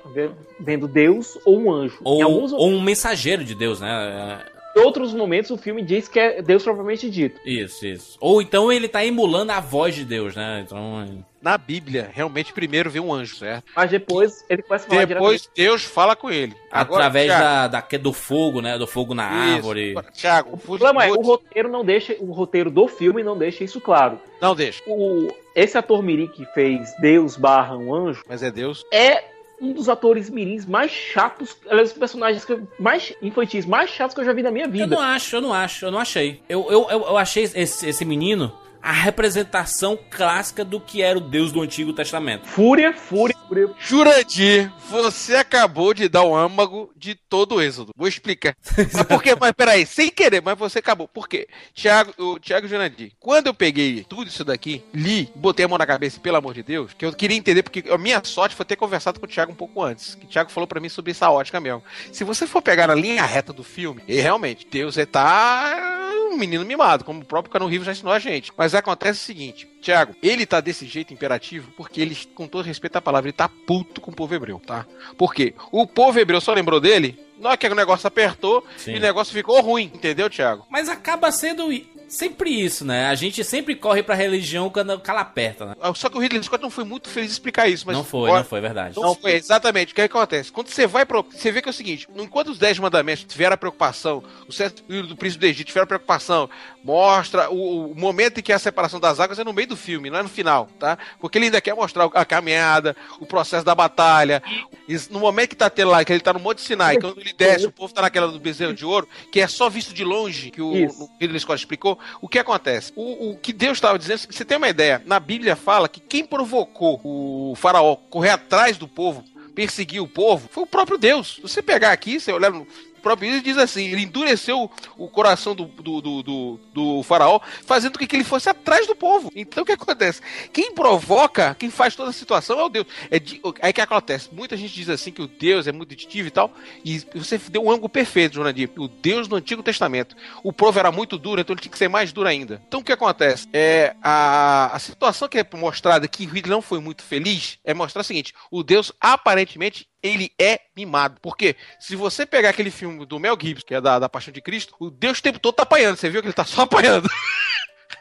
vendo Deus ou um anjo. Ou, alguns ou um mensageiro de Deus, né? Em outros momentos o filme diz que é Deus propriamente dito. Isso, isso. Ou então ele tá emulando a voz de Deus, né? Então. Na Bíblia, realmente, primeiro vem um anjo, certo? Mas depois ele começa a falar Depois Deus fala com ele. Agora, através Thiago, da, da, do fogo, né? Do fogo na isso. árvore. Thiago, O problema é, o roteiro não deixa, o roteiro do filme não deixa isso claro. Não deixa, O, esse ator mirim que fez Deus barra um anjo mas é Deus. é um dos atores mirins mais chatos, aliás, os personagens que eu- mais infantis, mais chatos que eu já vi na minha Eu vida. não acho, eu não acho, eu não achei. Eu, eu, eu, eu achei esse, esse menino a representação clássica do que era o Deus do Antigo Testamento. Fúria, fúria, fúria. Jurandir, você acabou de dar o âmago de todo o êxodo. Vou explicar. Mas por quê? Mas peraí, sem querer, mas você acabou. Por quê? Tiago, o Tiago Jurandir, quando eu peguei tudo isso daqui, li, botei a mão na cabeça, pelo amor de Deus, que eu queria entender, porque a minha sorte foi ter conversado com o Tiago um pouco antes. Que o Tiago falou pra mim sobre essa ótica mesmo. Se você for pegar na linha reta do filme, e realmente, Deus é tá um menino mimado, como o próprio Cano Rivo já ensinou a gente. Mas acontece o seguinte, Tiago, ele tá desse jeito imperativo porque ele, com todo respeito à palavra, ele tá puto com o povo hebreu, tá? Por quê? O povo hebreu só lembrou dele na hora que o negócio apertou Sim. e o negócio ficou ruim, entendeu, Tiago? Mas acaba sendo sempre isso, né? A gente sempre corre pra religião quando cala aperta, né? Só que o Ridley Scott não foi muito feliz em explicar isso, mas não foi, ó, não foi, é verdade. Não foi, exatamente. O que acontece? Quando você vai pro. Você vê que é o seguinte: enquanto os Dez Mandamentos tiveram a preocupação, o sete filhos do príncipe do Egito tiveram a preocupação, mostra o, o momento em que a separação das águas é no meio do filme, não é no final, tá? Porque ele ainda quer mostrar a caminhada, o processo da batalha. E no momento que tá tendo lá, que ele tá no Monte Sinai, quando ele desce, o povo tá naquela do bezerro de ouro, que é só visto de longe, que o, Isso. o Ridley Scott explicou, o que acontece? O, o que Deus estava dizendo, você tem uma ideia, na Bíblia fala que quem provocou o faraó correr atrás do povo, perseguir o povo, foi o próprio Deus. Se você pegar aqui, você olhar no próprio diz assim, ele endureceu o coração do, do, do, do, do faraó, fazendo com que ele fosse atrás do povo. Então o que acontece? Quem provoca, quem faz toda a situação é o Deus. É aí que acontece? Muita gente diz assim que o Deus é muito aditivo e tal, e você deu um ângulo perfeito, Jonadinho. O Deus do Antigo Testamento. O povo era muito duro, então ele tinha que ser mais duro ainda. Então o que acontece? É a, a situação que é mostrada que Ridley não foi muito feliz é mostrar o seguinte: o Deus aparentemente ele é mimado. Porque se você pegar aquele filme do Mel Gibson, que é da, da Paixão de Cristo, o Deus o tempo todo tá apanhando. Você viu que ele tá só apanhando.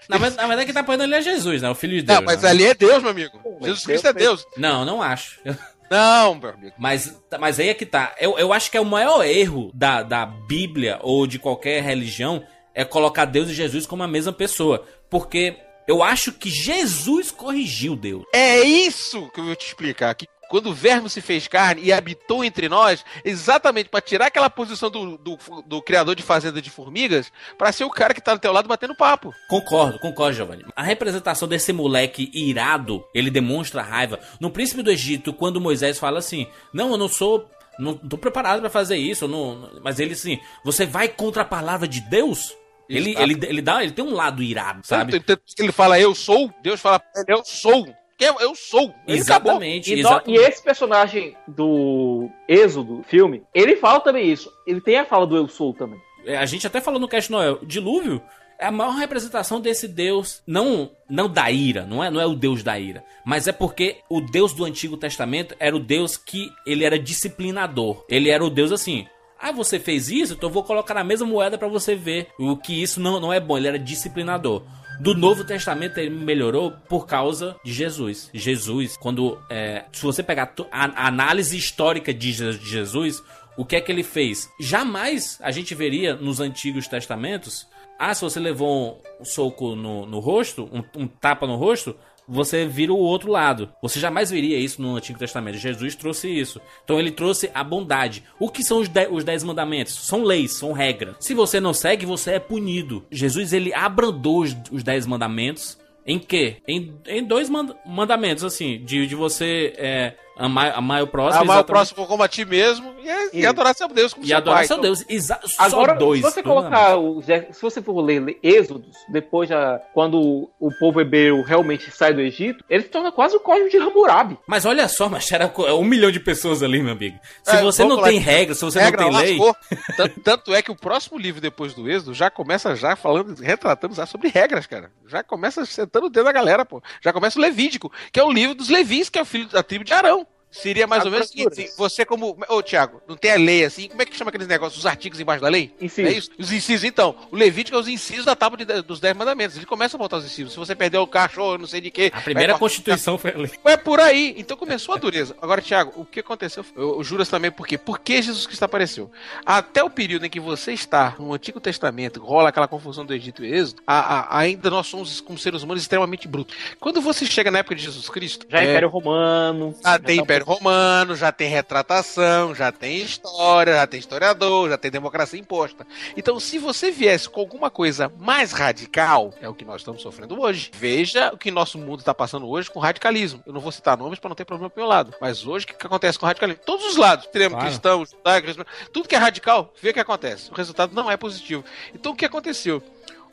Na, verdade- na verdade, quem tá apoiando ele é Jesus, né? O filho de Deus. Não, mas né? ali é Deus, meu amigo. mas Jesus Deus Cristo é fez- Deus. Não, não acho. Não, meu amigo. Mas, mas aí é que tá. Eu, eu acho que é o maior erro da, da Bíblia ou de qualquer religião é colocar Deus e Jesus como a mesma pessoa. Porque eu acho que Jesus corrigiu Deus. É isso que eu vou te explicar. Que quando o verbo se fez carne e habitou entre nós, exatamente para tirar aquela posição do, do, do criador de fazenda de formigas, para ser o cara que tá do teu lado batendo papo. Concordo, concordo, Giovanni. A representação desse moleque irado, ele demonstra raiva. No Príncipe do Egito, quando Moisés fala assim: Não, eu não sou. Não tô preparado pra fazer isso. não... Mas ele assim: Você vai contra a palavra de Deus? Ele, ele, ele, dá, ele tem um lado irado, sabe? Ele fala eu sou, Deus fala eu sou. Que eu, eu sou. Exatamente, E, no- exatamente. e esse personagem do Êxodo, filme, ele fala também isso. Ele tem a fala do Eu Sou também. É, A gente até falou no Cast Noel, dilúvio é a maior representação desse Deus, não não da ira, não é, não é o Deus da ira, mas é porque o Deus do Antigo Testamento era o Deus que ele era disciplinador. Ele era o Deus assim, ah, você fez isso, então eu vou colocar na mesma moeda pra você ver o que isso não, não é bom. Ele era disciplinador. Do Novo Testamento ele melhorou por causa de Jesus. Jesus, quando. é, se você pegar a, análise histórica de Jesus, o que é que ele fez? Jamais a gente veria nos Antigos Testamentos. Ah, se você levou um soco no, no rosto, um, um tapa no rosto, você vira o outro lado. Você jamais veria isso no Antigo Testamento. Jesus trouxe isso. Então ele trouxe a bondade. O que são os, de- os dez mandamentos? São leis, são regras. Se você não segue, você é punido. Jesus ele abrandou os, os dez mandamentos. Em quê? Em, em dois manda- mandamentos, assim, de, de você é, amar, amar o próximo. Amar o próximo como a ti mesmo e, e Isso. adorar seu Deus como E seu adorar pai. seu Então, Deus. Exa Agora, só dois. se você dois colocar os, se você for ler Êxodos, depois já, quando o povo hebreu realmente sai do Egito, ele se torna quase o código de Hammurabi. Mas olha só, mas era co- um milhão de pessoas ali, meu amigo. Se É, você não tem regra, se você regra, não tem lei. Tanto, tanto é que o próximo livro depois do Êxodo já começa já falando, retratando já sobre regras, cara. Já começa sentando o dedo da galera, pô. Já começa o Levítico, que é o livro dos Levis, que é o filho da tribo de Arão. Seria mais ou menos o seguinte: assim, você, como. Ô, Thiago, não tem a lei assim? Como é que chama aqueles negócios, os artigos embaixo da lei? Inciso. É isso? Os incisos, então. O Levítico é os incisos da tábua de- dos Dez Mandamentos. Ele começa a botar os incisos. Se você perdeu o cachorro, não sei de quê. A primeira cortar- constituição foi ali. É por aí. Então começou a dureza. Agora, Thiago, o que aconteceu? Eu, eu juro também por quê? Por que Jesus Cristo apareceu? Até o período em que você está no Antigo Testamento, rola aquela confusão do Egito e Êxodo, a- a- ainda nós somos, como seres humanos, extremamente brutos. Quando você chega na época de Jesus Cristo. Já é, Império Romano. já já tem tá- Império Romano, já tem retratação, já tem história, já tem historiador, já tem democracia imposta. Então, se você viesse com alguma coisa mais radical, é o que nós estamos sofrendo hoje. Veja o que nosso mundo está passando hoje com radicalismo. Eu não vou citar nomes para não ter problema pro meu lado. Mas hoje, o que, que acontece com radicalismo? Todos os lados, extremo, Claro. cristão, judaico, tudo que é radical, vê o que acontece. O resultado não é positivo. Então, o que aconteceu?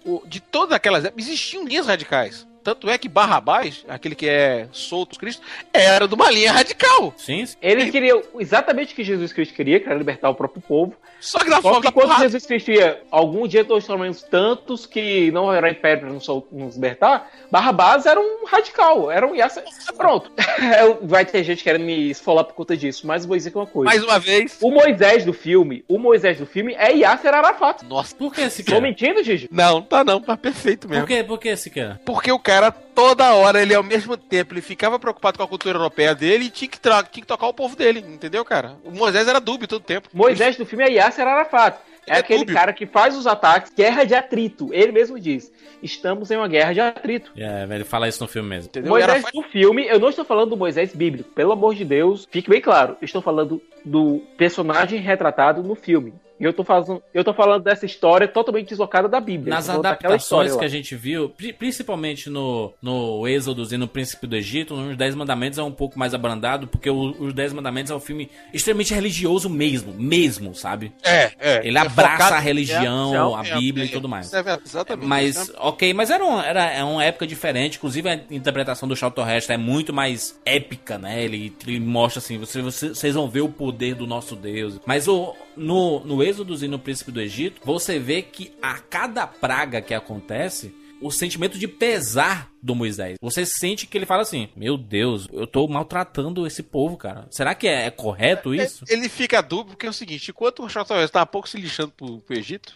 O- de todas aquelas épocas, existiam linhas radicais. Tanto é que Barrabás, aquele que é solto Cristo, era de uma linha radical. Sim, sim. Ele queria exatamente o que Jesus Cristo queria, que era libertar o próprio povo. Só que da Só forma que quando. Jesus Cristo ia, algum dia nós tornamos tantos que não era império para nos, libertar, Barrabás era um radical, era um Yasser. Pronto. Vai ter gente querendo me esfolar por conta disso, mas vou dizer que uma coisa. Mais uma vez. O Moisés do filme, o Moisés do filme é Yasser Arafat. Nossa. Por que esse Tô cara? mentindo, Gigi? Não, tá não, tá perfeito mesmo. Por que, por que esse cara? Porque o cara, toda hora, ele ao mesmo tempo, ele ficava preocupado com a cultura europeia dele e tinha que, tra- tinha que tocar o povo dele, entendeu, cara? O Moisés era dúbio todo tempo. Moisés do filme é Yasser Arafat. É, é aquele dúbio. cara que faz os ataques, guerra de atrito. Ele mesmo diz: estamos em uma guerra de atrito. É, ele fala isso no filme mesmo. Entendeu? Moisés Arafat- do filme, eu não estou falando do Moisés bíblico, pelo amor de Deus, fique bem claro. Eu estou falando do personagem retratado no filme. E eu tô, fazendo, eu tô falando dessa história totalmente deslocada da Bíblia. Nas adaptações que a gente viu, pri- principalmente no, no Êxodo e no Príncipe do Egito, nos Dez Mandamentos é um pouco mais abrandado, porque o- os Dez Mandamentos é um filme extremamente religioso mesmo, mesmo, sabe? É, é. Ele É abraça focado- a religião, é, a é, Bíblia é, e tudo mais. é exatamente. Mas, ok, mas era, um, era é uma época diferente. Inclusive, a interpretação do Charlton Heston é muito mais épica, né? Ele, ele mostra assim: você, você- vocês vão ver o poder do nosso Deus. Mas o, no, no Êxodo e no Príncipe do Egito, você vê que a cada praga que acontece. O sentimento de pesar do Moisés. Você sente que ele fala assim: Meu Deus, eu tô maltratando esse povo, cara. Será que é, é correto isso? Ele fica dúbio porque é o seguinte: enquanto o Charlton Heston tá pouco se lixando pro, pro Egito,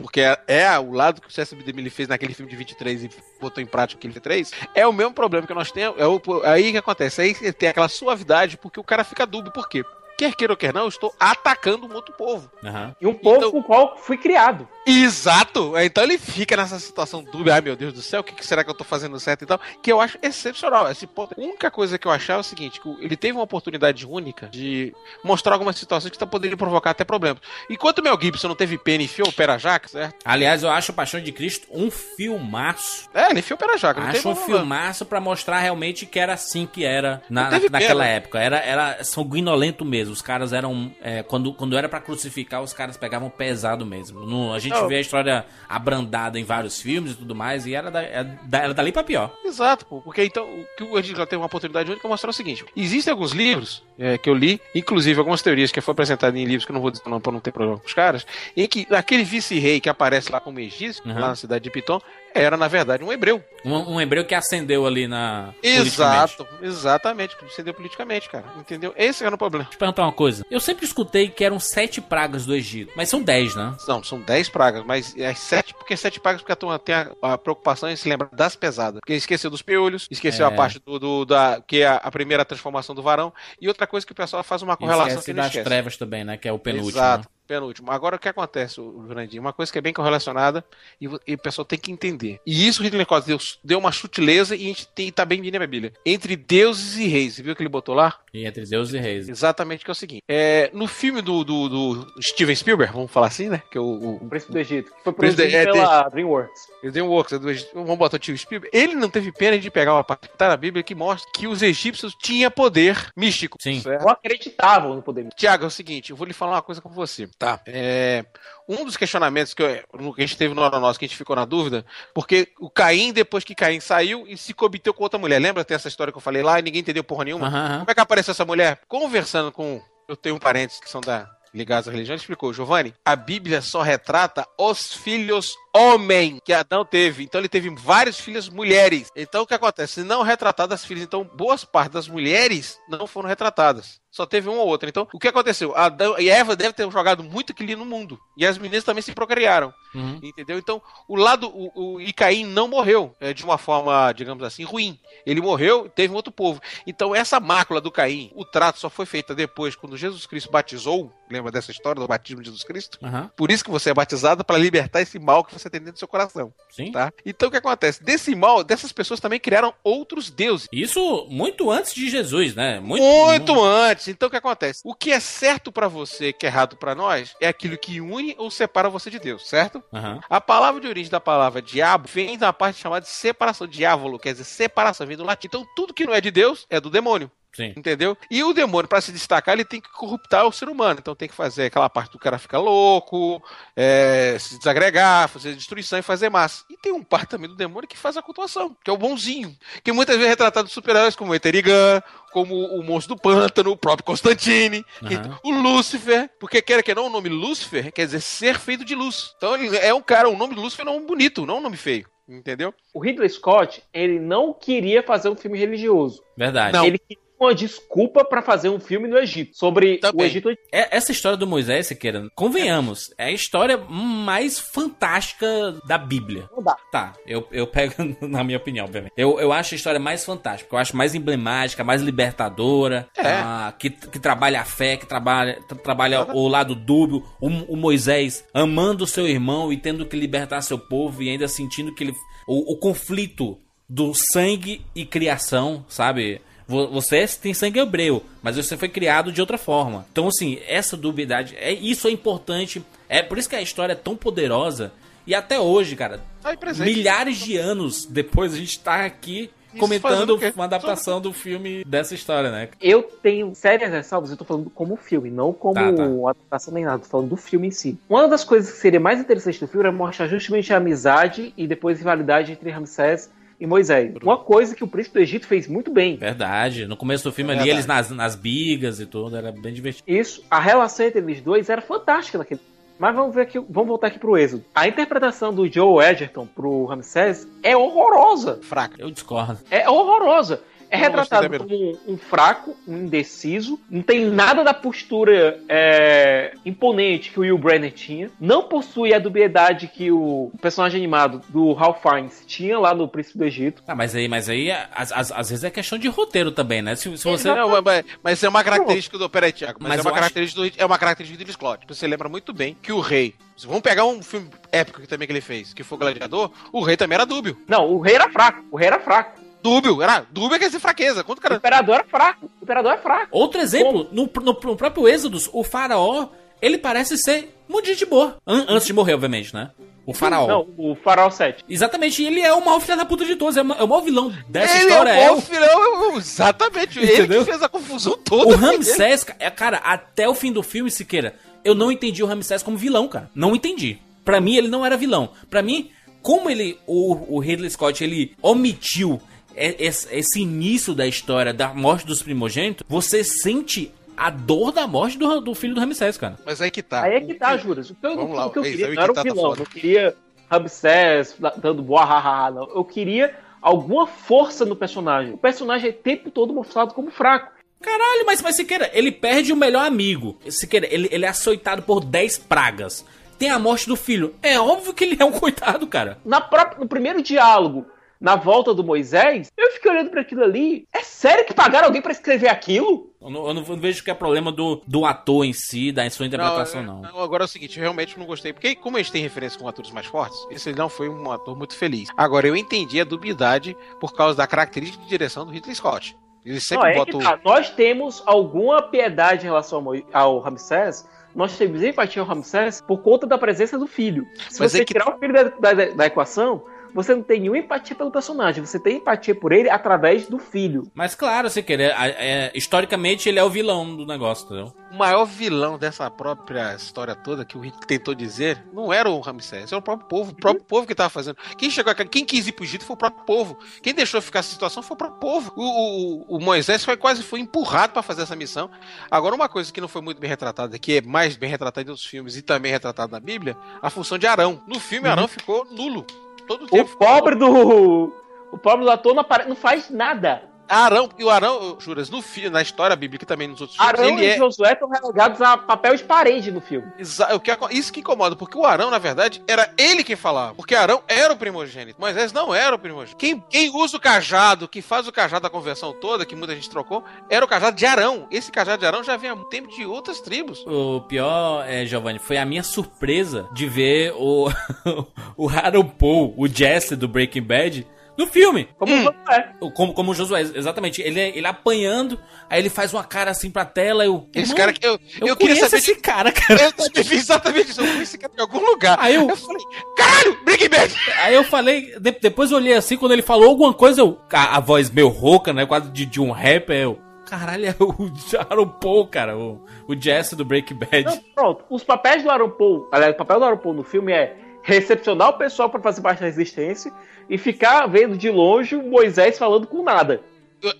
porque é, é o lado que o CSB Demille fez naquele filme de 23 e botou em prática aquele 23, é o mesmo problema que nós temos. É o, aí que acontece? Aí tem aquela suavidade porque o cara fica dúbio. Por quê? Quer queira ou quer não, eu estou atacando um outro povo. Aham. E um povo Então- com o qual fui criado. Exato! Então ele fica nessa situação dúbia, ai meu Deus do céu, o que, será que eu tô fazendo certo e tal, que eu acho excepcional. Esse ponto. A única coisa que eu achava é o seguinte: que ele teve uma oportunidade única de mostrar algumas situações que tá- poderiam provocar até problemas. Enquanto o Mel Gibson não teve pena e enfiou o pera jaca, certo? Aliás, eu acho Paixão de Cristo um filmaço. É, ele enfiou o pera jaca, não Acho um problema. filmaço pra mostrar realmente que era assim que era na, na- naquela pena. época. Era, era sanguinolento mesmo. Os caras eram. é, quando, quando era pra crucificar, os caras pegavam pesado mesmo. No- a gente Não. vê a história abrandada em vários filmes e tudo mais, e era, da, é da- era dali pra pior. Exato, pô, porque então o que o Edgar teve uma oportunidade única é mostrar o seguinte: existem alguns livros é, que eu li, inclusive algumas teorias que foi apresentado em livros que eu não vou dizer não, pra não ter problema com os caras, em que aquele vice-rei que aparece lá como egípcio, Uhum. lá na cidade de Piton, era na verdade um hebreu. Um, um hebreu que ascendeu ali na. Exato, exatamente, que descendeu politicamente, cara. Entendeu? Esse era o problema. Deixa eu perguntar uma coisa. Eu sempre escutei que eram sete pragas do Egito, mas são dez, né? Não, são 10 pragas, mas é 7 porque 7 pragas porque a turma tem a, a preocupação em se lembrar das pesadas. Porque esqueceu dos piolhos, esqueceu É. a parte do, do- da que é a, primeira transformação do varão e outra coisa que o pessoal faz uma correlação esquece que das esquece. trevas também, né? Que é o penúltimo. Exato, né? Penúltimo. Agora o que acontece, o Grandinho? Uma coisa que é bem correlacionada e, o- e o pessoal tem que entender. E isso o Ridley Scott deu, deu uma sutileza e a gente tem, tá bem de na Bíblia. Entre deuses e reis. Você viu o que ele botou lá? E entre Deus e Reis. Exatamente, que é o seguinte. É, no filme do, do, do Steven Spielberg, vamos falar assim, né? Que é o, o, O Príncipe do Egito. Que foi produzido do- é, pela DreamWorks. Ele deu um works, é do Egito. vamos botar o tio Spielberg. Ele não teve pena de pegar uma parte que tá na Bíblia que mostra que os egípcios tinham poder místico. Sim. certo? Não acreditavam no poder. Tiago, é o seguinte, eu vou lhe falar uma coisa com você. Tá. É, um dos questionamentos que, eu- que a gente teve no Hora Nossa, que a gente ficou na dúvida, porque o Caim, depois que Caim saiu, e se cometeu com outra mulher. Lembra tem essa história que eu falei lá e ninguém entendeu porra nenhuma? Aham. Como é que apareceu essa mulher? Conversando com. Eu tenho parentes que são da. Ligados à religião, ele explicou, Giovanni, a Bíblia só retrata os filhos homem que Adão teve. Então ele teve várias filhas mulheres. Então o que acontece? Não retratadas as filhas, então boas partes das mulheres não foram retratadas. Só teve uma ou outra. Então, o que aconteceu? Adão e Eva devem ter jogado muito aquilo no mundo. E as meninas também se procriaram. Uhum. Entendeu? Então, o lado. O, o, e Caim não morreu é, de uma forma, digamos assim, ruim. Ele morreu teve um outro povo. Então, essa mácula do Caim, o trato só foi feita depois, quando Jesus Cristo batizou. Lembra dessa história do batismo de Jesus Cristo? Uhum. Por isso que você é batizado para libertar esse mal que você tem dentro do seu coração. Sim. Tá? Então, o que acontece? Desse mal, dessas pessoas também criaram outros deuses. Isso muito antes de Jesus, né? Muito, muito antes. Então, o que acontece? O que é certo para você, que é errado para nós, é aquilo que une ou separa você de Deus, certo? Uhum. A palavra de origem da palavra diabo vem da parte chamada de separação. Diávolo quer dizer separação, vem do latim. Então, tudo que não é de Deus é do demônio. Sim. Entendeu? E o demônio, para se destacar, ele tem que corruptar o ser humano. Então tem que fazer aquela parte do cara ficar louco, é, se desagregar, fazer destruição e fazer massa. E tem um parte também do demônio que faz a cultuação, que é o bonzinho. Que muitas vezes é retratado de super-heróis como o Eterigan, como o monstro do pântano, o próprio Constantine, Uhum. o Lúcifer, porque quer que não, o nome Lúcifer quer dizer ser feito de luz. Então ele é um cara, o nome de Lúcifer não é um bonito, não um nome feio. Entendeu? O Ridley Scott, ele não queria fazer um filme religioso. Verdade. Não. Ele queria uma desculpa pra fazer um filme no Egito, sobre Também. o Egito É- Essa história do Moisés, Siqueira, convenhamos, é a história mais fantástica da Bíblia. Não dá. Tá, eu, eu pego na minha opinião, obviamente. Eu, eu acho a história mais fantástica, eu acho mais emblemática, mais libertadora, É. ah, que, que trabalha a fé, que trabalha, tra- trabalha o lado dúbio, o, o Moisés amando seu irmão e tendo que libertar seu povo e ainda sentindo que ele. O, o conflito do sangue e criação, sabe? Vo- Você tem sangue hebreu, mas você foi criado de outra forma. Então, assim, essa dubiedade, é, isso é importante. É por isso que a história é tão poderosa. E até hoje, cara, Aí, presente. milhares de anos depois, a gente tá aqui Isso comentando uma adaptação do filme dessa história, né? Eu tenho sérias ressalvas, eu tô falando como filme, não como Tá, tá. adaptação nem nada, tô falando do filme em si. Uma das coisas que seria mais interessante do filme era mostrar justamente a amizade e depois rivalidade entre Ramsés e Moisés. Uma coisa que o príncipe do Egito fez muito bem. Verdade. No começo do filme É ali, verdade. eles nas, nas bigas e tudo, era bem divertido. Isso, a relação entre eles dois era fantástica naquele. Mas vamos ver aqui, vamos voltar aqui pro Êxodo. A interpretação do Joe Edgerton pro Ramsés é horrorosa. Fraca. Eu discordo. É horrorosa. É não retratado como um, um fraco, um indeciso. Não tem nada da postura é, imponente que o Will Brenner tinha. Não possui a dubiedade que o personagem animado do Ralph Fiennes tinha lá no Príncipe do Egito. Ah, mas aí, mas aí, às, às, às vezes é questão de roteiro também, né? Se, se você. Não, mas, mas é uma característica do. Peraí, Thiago. Mas, Mas é, uma característica do, é uma característica do Ridley Scott. Você lembra muito bem que o rei. Vamos pegar um filme épico que também que ele fez, que foi o Gladiador. O rei também era dúbio. Não, o rei era fraco. O rei era fraco. Dúbio, era. Dúbio quer dizer fraqueza. Quanto O cara. imperador era fraco. O imperador é fraco. Outro exemplo, no, no, no próprio Êxodos, o faraó, ele parece ser muito gente boa. An- antes de morrer, obviamente, né? O faraó. Não, o Faraó 7. Exatamente, e ele é o maior filho da puta de todos, é, é o maior vilão dessa Ele história. é É o o, bom filhão, exatamente. Ele Entendeu? que fez a confusão toda. o Ramsés, é, cara, até o fim do filme, Siqueira, eu não entendi o Ramsés como vilão, cara. Não entendi. Pra mim, ele não era vilão. Pra mim, como ele, o, o Ridley Scott, ele omitiu esse início da história da morte dos primogênitos, você sente a dor da morte do, do filho do Ramsés, cara. Mas aí que tá. Aí é que tá, Juras. O que eu, Vamos lá, o que eu é queria não era um tá, tá vilão. foda. não queria Ramsés da- dando boa não. Eu queria alguma força no personagem. O personagem é o tempo todo mostrado como fraco. Caralho, mas, mas Siqueira, ele perde o melhor amigo. Siqueira, ele, ele é açoitado por 10 pragas. Tem a morte do filho. É óbvio que ele é um coitado, cara. Na própria, no primeiro diálogo, na volta do Moisés, eu fiquei olhando pra aquilo ali. É sério que pagaram alguém pra escrever aquilo? Eu não, eu não vejo que é problema do, do ator em si, da sua interpretação, não. é- Agora é o seguinte, eu realmente não gostei. Porque, como a gente tem referência com atores mais fortes, esse não foi um ator muito feliz. Agora, eu entendi a dubiedade por causa da característica de direção do Ridley Scott. Ele Não, sempre é bota que o. tá. Nós temos alguma piedade em relação ao, ao Ramsés. Nós temos empatia ao Ramsés por conta da presença do filho. Se Mas você é que- tirar o filho da, da- da equação, você não tem nenhuma empatia pelo personagem, você tem empatia por ele através do filho. Mas claro, se querer, é, é, historicamente ele é o vilão do negócio, entendeu? O maior vilão dessa própria história toda que o Rick tentou dizer não era o Ramsés, era o próprio povo, o próprio povo que tava fazendo. Quem chegou aqui, quem quis ir pro Egito foi o próprio povo. Quem deixou ficar essa situação foi o próprio povo. O, o, o Moisés foi quase foi empurrado para fazer essa missão. Agora, uma coisa que não foi muito bem retratada, que é mais bem retratada em outros filmes e também retratada na Bíblia, a função de Arão. No filme, Arão ficou nulo. Todo o O tempo. pobre do. O pobre do ator não, apare- não faz nada. Arão, e o Arão, Juras, no filme, na história bíblica e também nos outros filmes, Arão e é. Josué estão relegados a papel de parede no filme. Exa- o que Isso que incomoda, porque o Arão, na verdade, era ele quem falava. Porque Arão era o primogênito. Moisés não era o primogênito. Quem, quem usa o cajado, que faz o cajado da conversão toda, que muita gente trocou, era o cajado de Arão. Esse cajado de Arão já vinha há muito tempo de outras tribos. O pior, é, Giovanni, foi a minha surpresa de ver o, o Harold Paul, o Jesse do Breaking Bad, no filme. Como o Josué. Como, como o Josué, exatamente. Ele, ele apanhando, aí ele faz uma cara assim pra tela. Eu, Esse cara que eu, eu, eu, queria conheço saber. esse de- cara, cara. Eu também fiz exatamente isso. Eu conheci esse cara em algum lugar. Aí eu- falei, caralho, Breaking Bad! Aí eu falei, de- depois eu olhei assim, quando ele falou alguma coisa, eu, a, a voz meio rouca, né? Quase de, de um rapper, eu. Caralho, é o Harold Paul, cara. O, o Jesse do Breaking Bad. Não, pronto. Os papéis do Aaron Paul, aliás, o papel do Aaron Paul no filme é recepcionar o pessoal pra fazer parte da resistência e ficar vendo de longe o Moisés falando com nada.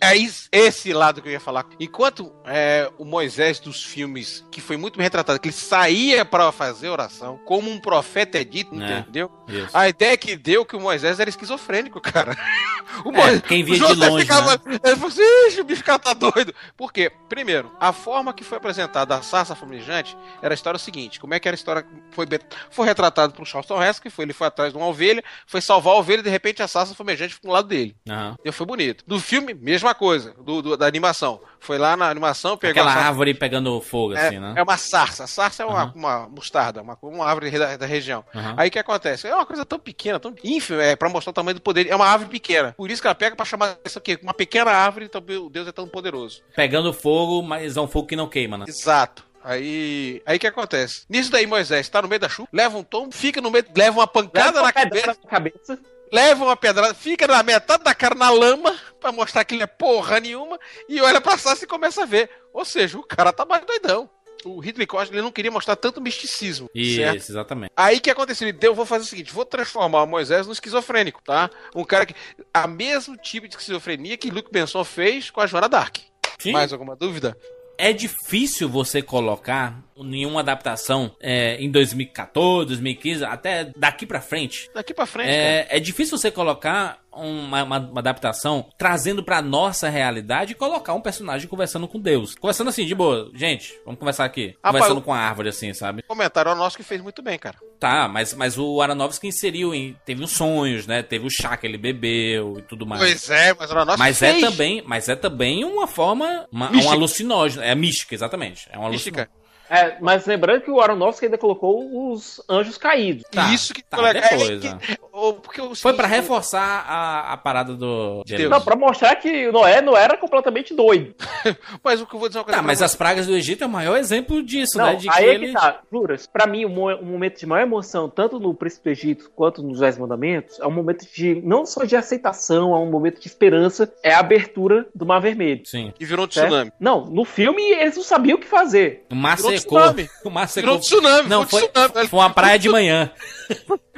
É esse lado que eu ia falar. Enquanto é, o Moisés dos filmes, que foi muito bem retratado, que ele saía pra fazer oração, como um profeta é dito, É. entendeu? Isso. A ideia que deu que o Moisés era esquizofrênico, cara. O É, quem via de longe, ficava- Ele falou assim, ixi, o bicho cara tá doido. Por quê? Primeiro, a forma que foi apresentada a sarça flamejante era a história seguinte. Como é que era a história? Foi, foi retratado por Charlton Heston, que foi, ele foi atrás de uma ovelha, foi salvar a ovelha e de repente a sarça flamejante ficou do lado dele. Aham. E foi bonito. Do filme, mesma coisa. Do, do- da animação. Foi lá na animação, pegou Aquela árvore pegando fogo, é, assim, né? é uma sarça. A sarça é uma, Aham. uma mostarda, uma, uma árvore da, da região. Aham. Aí o que acontece? É uma coisa tão pequena, tão ínfima, é pra mostrar o tamanho do poder. É uma árvore pequena. Por isso que ela pega pra chamar isso aqui. Uma pequena árvore, então o Deus é tão poderoso. Pegando fogo, mas é um fogo que não queima, né? Exato. Aí, aí o que acontece? Nisso daí, Moisés tá no meio da chuva, leva um tombo, fica no meio, leva uma pancada Leva uma na cabeça, na cabeça. Leva uma pedrada, fica na metade da cara na lama, pra mostrar que ele é porra nenhuma, e olha pra Sassi e começa a ver. Ou seja, o cara tá mais doidão. O Ridley Scott ele não queria mostrar tanto misticismo, certo? Isso, exatamente. Aí o que aconteceu? Ele deu, vou fazer o seguinte, vou transformar o Moisés no esquizofrênico, tá? Um cara que a mesmo tipo de esquizofrenia que Luke Benson fez com a Joana Dark. Sim. Mais alguma dúvida? É difícil você colocar nenhuma adaptação é, em 2014, 2015, até daqui pra frente. Daqui pra frente. É, é difícil você colocar uma, uma- uma adaptação trazendo pra nossa realidade e colocar um personagem conversando com Deus. Conversando assim, de boa. Gente, vamos conversar aqui. Rapaz, conversando eu- com a árvore, assim, sabe? Comentário nosso que fez muito bem, cara. Tá, mas, mas o Aronofsky inseriu em. Teve uns sonhos, né? Teve o chá que ele bebeu e tudo mais. Pois é, mas era nosso Mas é fez. também, mas é também uma forma, uma, Mística. um alucinógeno, é mística, exatamente. É um Mística. alucinógeno. É, mas lembrando que o Aronofsky ainda colocou os anjos caídos. Tá, Isso que tá, depois, É que-? Ou- porque o Foi pra seguinte, reforçar a, a parada do de Deus. Não, pra mostrar que o Noé não era completamente doido. Mas o que eu vou dizer é uma coisa Tá, mas você. as pragas do Egito é o maior exemplo disso, Não, né? De que aí é ele. que tá. Juras, pra mim, o o momento de maior emoção, tanto no Príncipe do Egito quanto nos Dez Mandamentos, é um momento de, não só de aceitação, é um momento de esperança, é a abertura do Mar Vermelho. Sim. E virou um tsunami. Não, no filme eles não sabiam o que fazer. O mar Virou secou. tsunami. O mar Virou secou. um tsunami, Não, foi foi, um tsunami. foi uma praia de manhã.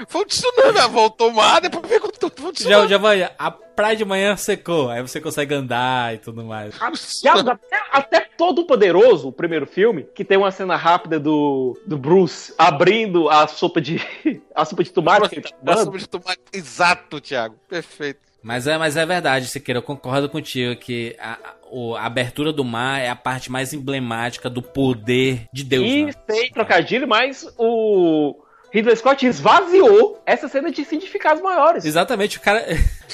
Foi um tsunami, voltou o mar, depois pegou tudo. Foi um Já, tsunami. já vai, a praia de manhã secou. Aí você consegue andar e tudo mais. Tiago, até, até Todo Poderoso, o primeiro filme, que tem uma cena rápida do, do Bruce abrindo a sopa de a sopa de tomate tá tomando. sopa de tomate. Exato, Thiago. Perfeito. Mas é, mas é verdade, Siqueira, eu concordo contigo que a, a- a abertura do mar é a parte mais emblemática do poder de Deus. E né? sem trocadilho, mas o Ridley Scott esvaziou essa cena de significados maiores. Exatamente, o cara.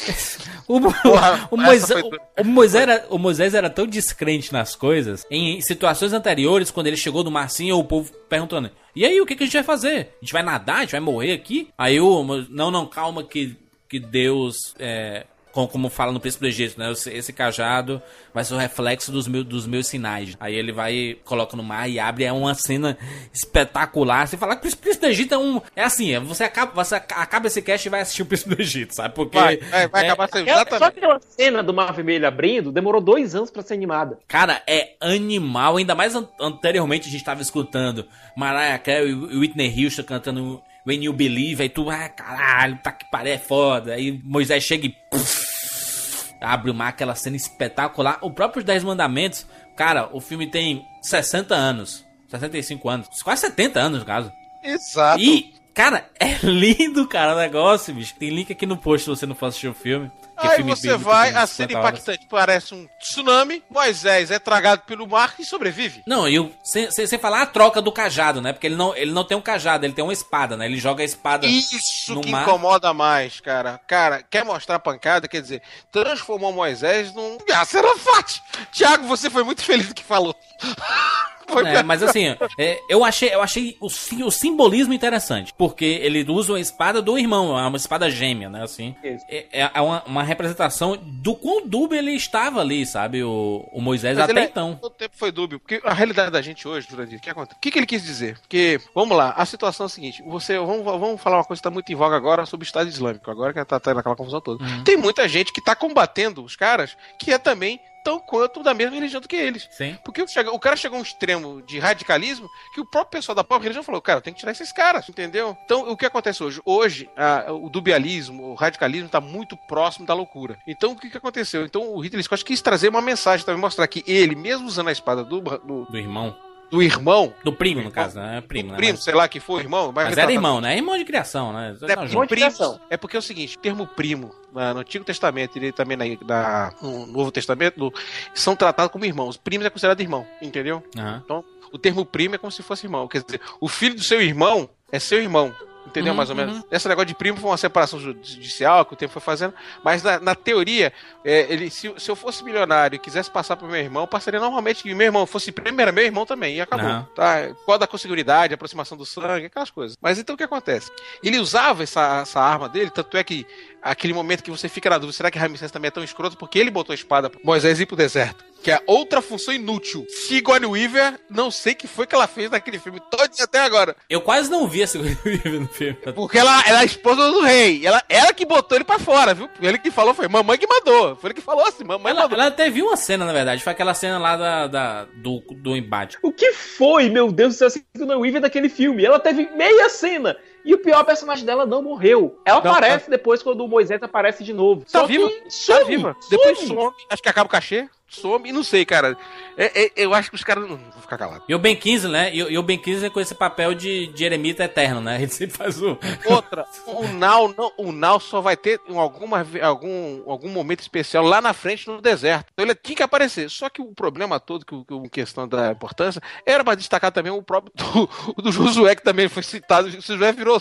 o, Porra, o Moisés, foi o, Moisés era, o Moisés era tão descrente nas coisas. Em situações anteriores, quando ele chegou no Marcinho, o povo perguntando: E aí, o que, que a gente vai fazer? A gente vai nadar? A gente vai morrer aqui? Aí o. Não, não, calma, que, que Deus é, como, como fala no Príncipe do Egito, né? Esse, esse cajado vai ser o reflexo dos, meu, dos meus sinais. Aí ele vai, coloca no mar e abre. É uma cena espetacular. Você fala que o Príncipe do Egito é um. É assim, é, você acaba, você acaba esse cast e vai assistir o Príncipe do Egito, sabe? Porque. Vai, vai, vai é- acabar sendo Só exatamente. aquela cena do Mar Vermelho abrindo demorou dois anos pra ser animada. Cara, é animal. Ainda mais an- anteriormente a gente tava escutando Mariah Carey e Whitney Houston cantando When You Believe. Aí tu, ah, caralho, tá que paré, é foda. Aí Moisés chega e. puf, abre o mar, aquela cena espetacular. O próprio Dez Mandamentos, cara, o filme tem 60 anos. 65 anos. Quase 70 anos, no caso. Exato. E, cara, é lindo, cara, o negócio, bicho. Tem link aqui no post se você não for assistir o filme. Que Aí você vai, a cena 50 horas. impactante parece um tsunami, Moisés é tragado pelo mar e sobrevive. Não, e o- sem, sem, sem falar a troca do cajado, né? Porque ele não, ele não tem um cajado, ele tem uma espada, né? Ele joga a espada. Isso no que mar. incomoda mais, cara. Cara, quer mostrar a pancada, quer dizer, transformou Moisés num Serafate. Tiago, você foi muito feliz do que falou. É, mas assim, é, eu achei, eu achei o, o simbolismo interessante. Porque ele usa a espada do irmão, é uma espada gêmea, né? Assim. Isso. É, é uma, uma representação do quão dúbio ele estava ali, sabe? O, o Moisés Mas até é- então. Todo tempo foi dúbio, porque a realidade da gente hoje, Jurandir, o que acontece? O que, que ele quis dizer? Porque, vamos lá, a situação é a seguinte: você, vamos, vamos falar uma coisa que está muito em voga agora sobre o Estado Islâmico, agora que tá tendo aquela confusão toda. Uhum. Tem muita gente que tá combatendo os caras que é também tão quanto da mesma religião do que eles. Sim. Porque o, cara chegou a um extremo de radicalismo que o próprio pessoal da própria religião falou, cara, tem que tirar esses caras, entendeu? Então, o que acontece hoje? Hoje, a- o dubialismo, o radicalismo está muito próximo da loucura. Então, o que, que aconteceu? Então, o Ridley Scott quis trazer uma mensagem também, mostrar que ele, mesmo usando a espada do, do, Do irmão. Do irmão, Do primo, no caso, né? É primo, do né? primo, Mas, sei lá que for irmão, mas era irmão, né? Irmão de criação, né? É, Tá porque junto. primo- Criação. é porque é o seguinte, o termo primo na- no Antigo Testamento e também na, na- no Novo Testamento são tratados como irmãos. Primos é considerado irmão, entendeu? Aham. Então, o termo primo é como se fosse irmão. Quer dizer, o filho do seu irmão é seu irmão. Entendeu, Uhum, mais ou menos? Esse negócio de primo foi uma separação judicial que o tempo foi fazendo. Mas na, na teoria, é, ele, se, se eu fosse milionário e quisesse passar pro meu irmão, eu passaria normalmente que meu irmão fosse primo, era meu irmão também. E acabou. Não. Tá? Qual da consanguinidade, aproximação do sangue, aquelas coisas. Mas então o que acontece? Ele usava essa, essa arma dele, tanto é que aquele momento que você fica na dúvida, será que Ramsés também é tão escroto? Porque ele botou a espada Moisés ir pro deserto. Que é outra função inútil. Sigourney Weaver, não sei o que foi que ela fez naquele filme todo até agora. Eu quase não vi esse no filme. Porque ela, ela é a esposa do rei. Ela, ela que botou ele pra fora, viu? Ele que falou foi mamãe que mandou. Foi ele que falou assim, mamãe Ela, mandou. ela até viu uma cena, na verdade. Foi aquela cena lá da, da- do, do embate. O que foi, meu Deus do céu, a Sigourney Weaver daquele filme? Ela teve meia cena. E o pior, a personagem dela não morreu. Ela Não, aparece depois quando o Moisés aparece de novo. Tá Só viva, que tá viva. Depois some. Acho que acaba o cachê. Some e não sei, cara. É- é- eu acho que os caras. Não vou ficar calado. E o Ben Kingsley, né? E, o- e o Ben Kingsley com esse papel de, de eremita eterno, né? Ele sempre faz o... Outra, o Now, não, o Now só vai ter em alguma, algum, algum momento especial lá na frente no deserto. Então ele tinha que aparecer. Só que o problema todo, que, o- que o- questão da importância, era para destacar também o próprio do, o do Josué, que também foi citado. O Josué virou.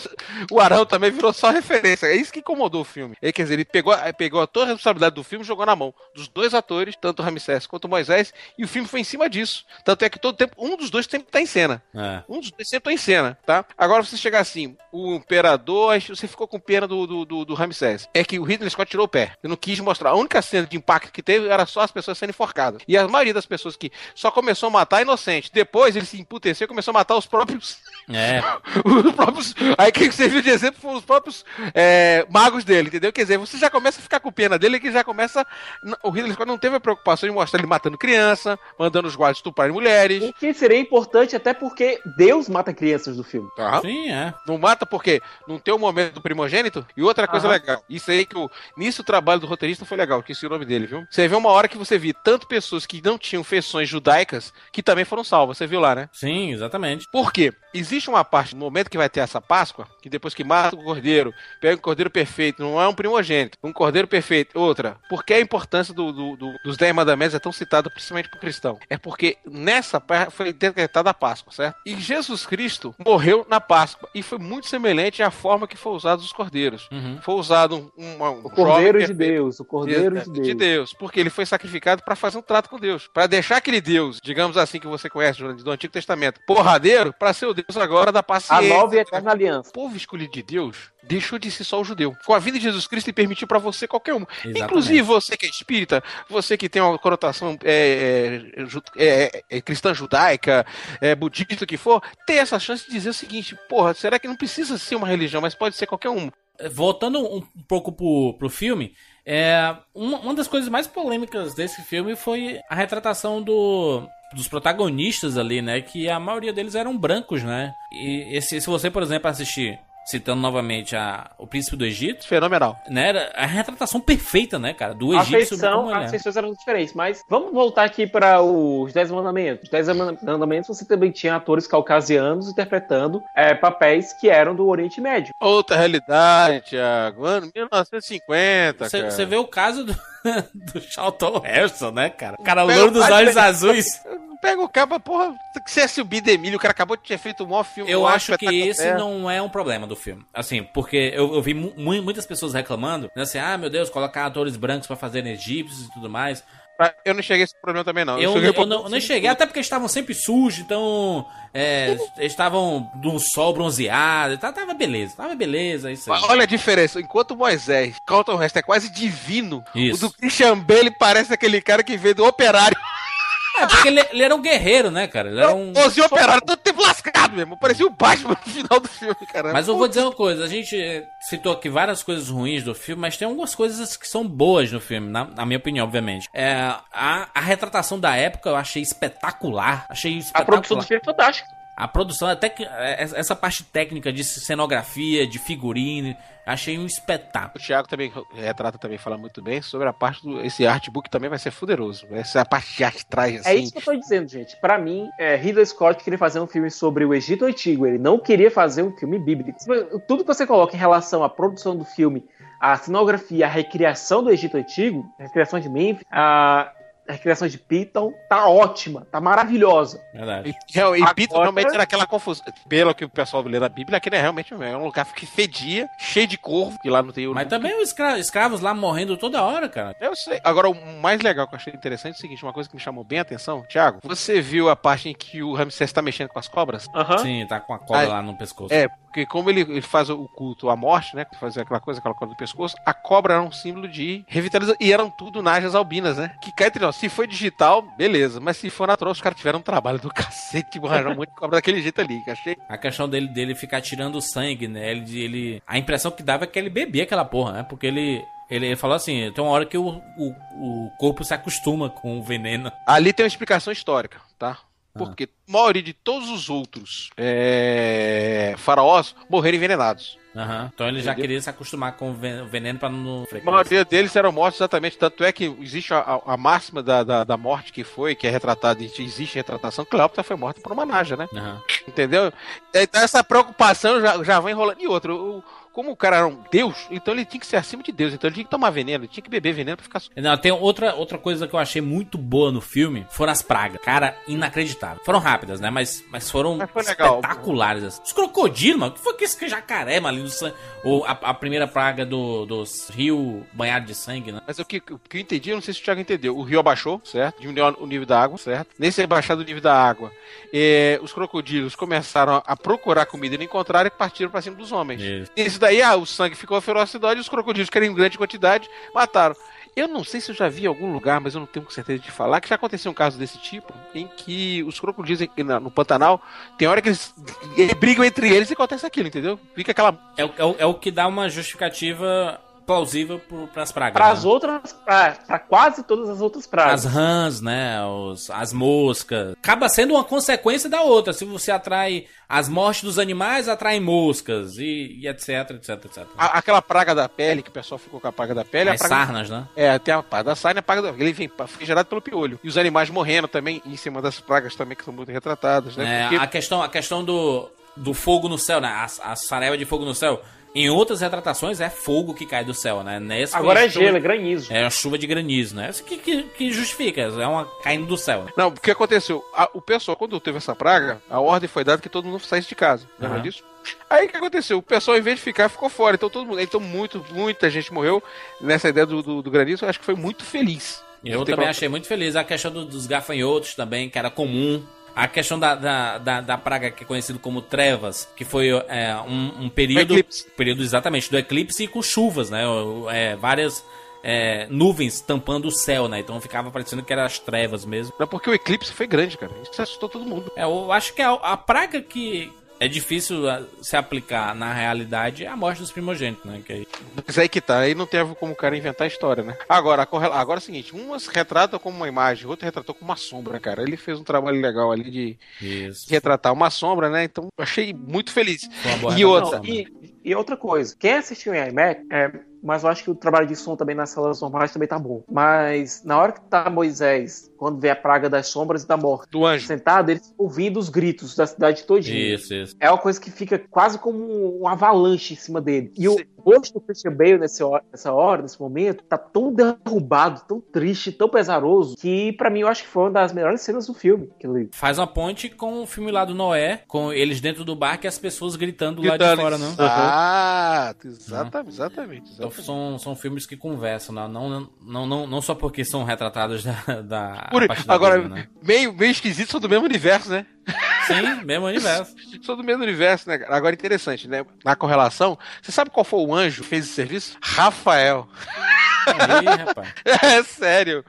O Arão também virou só referência. É isso que incomodou o filme. É, quer dizer, ele pegou, pegou toda a responsabilidade do filme e jogou na mão dos dois atores, tanto o Ramsés quanto o Moisés, e o filme foi em cima disso. Tanto é que todo tempo, um dos dois sempre tá em cena. É. Um dos dois sempre tá em cena, tá? Agora você chegar assim, o Imperador, você ficou com pena do, do, do, do Ramsés. É que o Ridley Scott tirou o pé. Eu não quis mostrar. A única cena de impacto que teve era só as pessoas sendo enforcadas. E a maioria das pessoas que só começou a matar inocente. Depois ele se emputeceu e começou a matar os próprios. É. os próprios. Aí quem serviu de exemplo foram os próprios é, magos dele, entendeu? Quer dizer, você já começa a ficar com pena dele que já começa. O Ridley Scott não teve a preocupação mostrar ele matando criança, mandando os guardas estuprarem mulheres. O que seria importante até porque Deus mata crianças do filme. Tá? Sim, é. Não mata porque não tem o momento do primogênito. E outra coisa Aham. legal. Isso aí que o. Nisso o trabalho do roteirista foi legal, que esse é o nome dele, viu? Você vê uma hora que você viu tanto pessoas que não tinham feições judaicas que também foram salvas. Você viu lá, né? Sim, exatamente. Por quê? Existe uma parte no momento que vai ter essa Páscoa, que depois que mata o cordeiro, pega o cordeiro perfeito, não é um primogênito, um cordeiro perfeito. Outra, por que a importância do- do- do- dos dez mandamentos? Testamentos é tão citado principalmente por cristão? É porque nessa parte foi decretada a Páscoa, certo? E Jesus Cristo morreu na Páscoa e foi muito semelhante à forma que foi usado os cordeiros. Uhum. Foi usado um, um, um O Cordeiro de Deus, o Cordeiro Exato, de Deus. de Deus, porque ele foi sacrificado para fazer um trato com Deus, para deixar aquele Deus, digamos assim que você conhece do Antigo Testamento, porradeiro, para ser o Deus agora da A paciência. nova e eterna aliança. O povo escolhido de Deus deixou de ser só o judeu. Com a vida de Jesus Cristo, ele permitiu para você qualquer um. Exatamente. Inclusive você que é espírita, você que tem uma conotação é, é, ju- é, é, cristã judaica, é, budista, que for, tem essa chance de dizer o seguinte: porra, será que não precisa ser uma religião, mas pode ser qualquer uma? Voltando um, um pouco pro, pro filme, é, uma, uma das coisas mais polêmicas desse filme foi a retratação do, dos protagonistas ali, né? Que a maioria deles eram brancos, né? E esse, se você, por exemplo, assistir, citando novamente a, o Príncipe do Egito, Fenomenal. né? Era a retratação perfeita, né, cara? Do A egípcio feição, ele as é. feições eram diferentes, mas vamos voltar aqui para os Dez Mandamentos. Os Dez Mandamentos você também tinha atores caucasianos interpretando é, papéis que eram do Oriente Médio. Outra realidade, Thiago. Ano 1950, cara. Você vê o caso do, do Charlton Heston, né, cara? O cara Pega louro o dos olhos dele. azuis. Pega o cabo, porra, se é subir Demilho, o cara acabou de ter feito um maior filme. Eu acho que esse terra. não é um problema do filme. Assim, porque eu, eu vi mu- mu- muitas pessoas reclamando, né, assim, ah, meu Deus, colocar atores brancos pra fazerem egípcios e tudo mais. Eu não cheguei a esse problema também, não. Eu, cheguei eu, não, eu não cheguei, até porque eles estavam sempre sujos, então. É, eles estavam num sol bronzeado, tá, tava beleza, tava beleza, isso aí. Olha a diferença. Enquanto Moisés, Carlton Heston é quase divino, Isso. o do Christian Bale parece aquele cara que veio do operário. É, porque ele, ele era um guerreiro, né, cara? Ele era um. Os operário todo tempo lascado mesmo. Parecia o Batman no final do filme, cara. Mas eu vou dizer uma coisa, a gente citou aqui várias coisas ruins do filme, mas tem algumas coisas que são boas no filme, na, na minha opinião, obviamente. É, a, a retratação da época eu achei espetacular. Achei A espetacular. produção do filme é fantástica. A produção, até que é, essa parte técnica de cenografia, de figurino, achei um espetáculo. O Thiago também retrata também fala muito bem sobre a parte do esse artbook também vai ser fuderoso. Essa é a parte de arte traz assim. É isso que eu tô dizendo, gente. Pra mim, é, Ridley Scott queria fazer um filme sobre o Egito Antigo. Ele não queria fazer um filme bíblico. Tudo que você coloca em relação à produção do filme, a cenografia, a recriação do Egito Antigo, a recriação de Memphis, a a recriação de Piton, tá ótima, tá maravilhosa. Verdade. E, e Agora- realmente era aquela confusão. Pelo que o pessoal lê na Bíblia, aquele é realmente é um lugar que fedia, cheio de corvo, que lá não tem o. Mas também os escra- escravos lá morrendo toda hora, cara. Eu sei. Agora, o mais legal que eu achei interessante é o seguinte: uma coisa que me chamou bem a atenção. Thiago, você viu a parte em que o Ramsés tá mexendo com as cobras? Sim, tá com a cobra Aí- lá no pescoço. É, porque como ele, ele faz o culto à morte, né? Faz aquela coisa, aquela coisa do pescoço, a cobra era um símbolo de revitalização. E eram tudo najas albinas, né? Que cá entre nós, se foi digital, beleza. Mas se for natural, os caras tiveram um trabalho do cacete, arranjaram muito cobra daquele jeito ali. Que achei. A questão dele, dele ficar tirando sangue, né? Ele, ele, a impressão que dava é que ele bebia aquela porra, né? Porque ele, ele, ele falou assim: tem uma hora que o, o, o corpo se acostuma com o veneno. Ali tem uma explicação histórica, tá? Porque a maioria de todos os outros é, faraós morreram envenenados. Aham. Então ele já Entendeu? queria se acostumar com o ven- o veneno pra não. A maioria deles eram mortos exatamente. Tanto é que existe a, a- máxima da, da, da morte que foi, que é retratada, existe retratação. Cleópatra foi morta por uma naja, né? Aham. Entendeu? Então essa preocupação já, já vai enrolando. E outro, o- como o cara era um deus, então ele tinha que ser acima de Deus. Então ele tinha que tomar veneno, ele tinha que beber veneno pra ficar. Não, tem outra, outra coisa que eu achei muito boa no filme, foram as pragas. Cara, inacreditável. Foram rápidas, né? Mas, mas foram Mas foi legal. espetaculares. assim. Os crocodilos, mano. O que foi que esse jacaré, mano, do sangue? Ou a, a primeira praga do, dos rios banhados de sangue, né? Mas o que, o que eu entendi, eu não sei se o Thiago entendeu. O rio abaixou, certo? Diminuiu o nível da água, certo? Nesse abaixado do nível da água, eh, os crocodilos começaram a procurar comida e não encontraram e partiram pra cima dos homens. Isso. Isso daí, ah, o sangue ficou a ferocidade os crocodilos, que eram em grande quantidade, mataram. Eu não sei se eu já vi em algum lugar, mas eu não tenho certeza de falar, que já aconteceu um caso desse tipo, em que os crocodilos no Pantanal, tem hora que eles, eles brigam entre eles e acontece aquilo, entendeu? Fica aquela É, é, é o que dá uma justificativa plausível pro, pras pragas. Para né? as outras, para quase todas as outras As pragas. rãs, né? Os, as moscas. Acaba sendo uma consequência da outra. Se você atrai as mortes dos animais, atrai moscas e, e etc, etc, etc. a- aquela praga da pele, que o pessoal ficou com a praga da pele, As praga sarnas, né? É, tem a praga da sarna e a praga da... Ele vem, foi gerado pelo piolho. E os animais morrendo também, em cima das pragas também, que são muito retratadas, né? É, Porque- a questão, a questão do, do fogo no céu, né? A, a de fogo no céu. Em outras retratações é fogo que cai do céu, né? Nessa Agora é chuva- gelo, é granizo. É uma chuva de granizo, né? Isso que, que, que justifica, é uma caindo do céu, né? Não, o que aconteceu? A- o pessoal, quando teve essa praga, a ordem foi dada que todo mundo saísse de casa. Lembra Aham. disso? Aí o que aconteceu? O pessoal, em vez de ficar, ficou fora. Então todo mundo. Então, muito, muita gente morreu nessa ideia do, do, do granizo. Eu acho que foi muito feliz. Eu também achei muito feliz. A questão do- dos gafanhotos também, que era comum. A questão da, da, da, da praga que é conhecido como trevas, que foi é, um, um período, eclipse. período exatamente do eclipse e com chuvas, né? É, várias é, nuvens tampando o céu, né? Então ficava parecendo que eram as trevas mesmo. Não, porque o eclipse foi grande, cara. Isso assustou todo mundo. É, eu acho que a, a praga que é difícil ah, se aplicar na realidade a morte dos primogênitos, né? Que aí- Mas aí que tá, aí não teve como o cara inventar a história, né? Agora, correla- agora é o seguinte, uma se retrata como uma imagem, outra retratou como uma sombra, cara. Ele fez um trabalho legal ali de, retratar uma sombra, né? Então, eu achei muito feliz. E outra, né? E, e outra coisa, quem assistiu em IMAX, é, mas eu acho que o trabalho de som também nas salas normais também tá bom. Mas na hora que tá Moisés, quando vê a praga das sombras e da morte, do anjo. sentado, ele ouvindo os gritos da cidade todinha. Isso, isso. É uma coisa que fica quase como um avalanche em cima dele. E o rosto do Christian Bale nesse hora- nessa hora, nesse momento, tá tão derrubado, tão triste, tão pesaroso, que pra mim eu acho que foi uma das melhores cenas do filme. aquilo ali. Faz uma ponte com o filme lá do Noé, com eles dentro do barco e as pessoas gritando lá de Gritando, fora, né? Exato, exatamente, exatamente. Então exatamente. São, são filmes que conversam, né? não, não, não, não só porque são retratados da, da Por- da agora, Bíblia, né? meio, meio esquisito, são do mesmo universo, né? Sim, mesmo universo. São do mesmo universo, né? Agora, interessante, né? Na correlação, você sabe qual foi o anjo que fez esse serviço? Rafael. Aí, rapaz. É sério.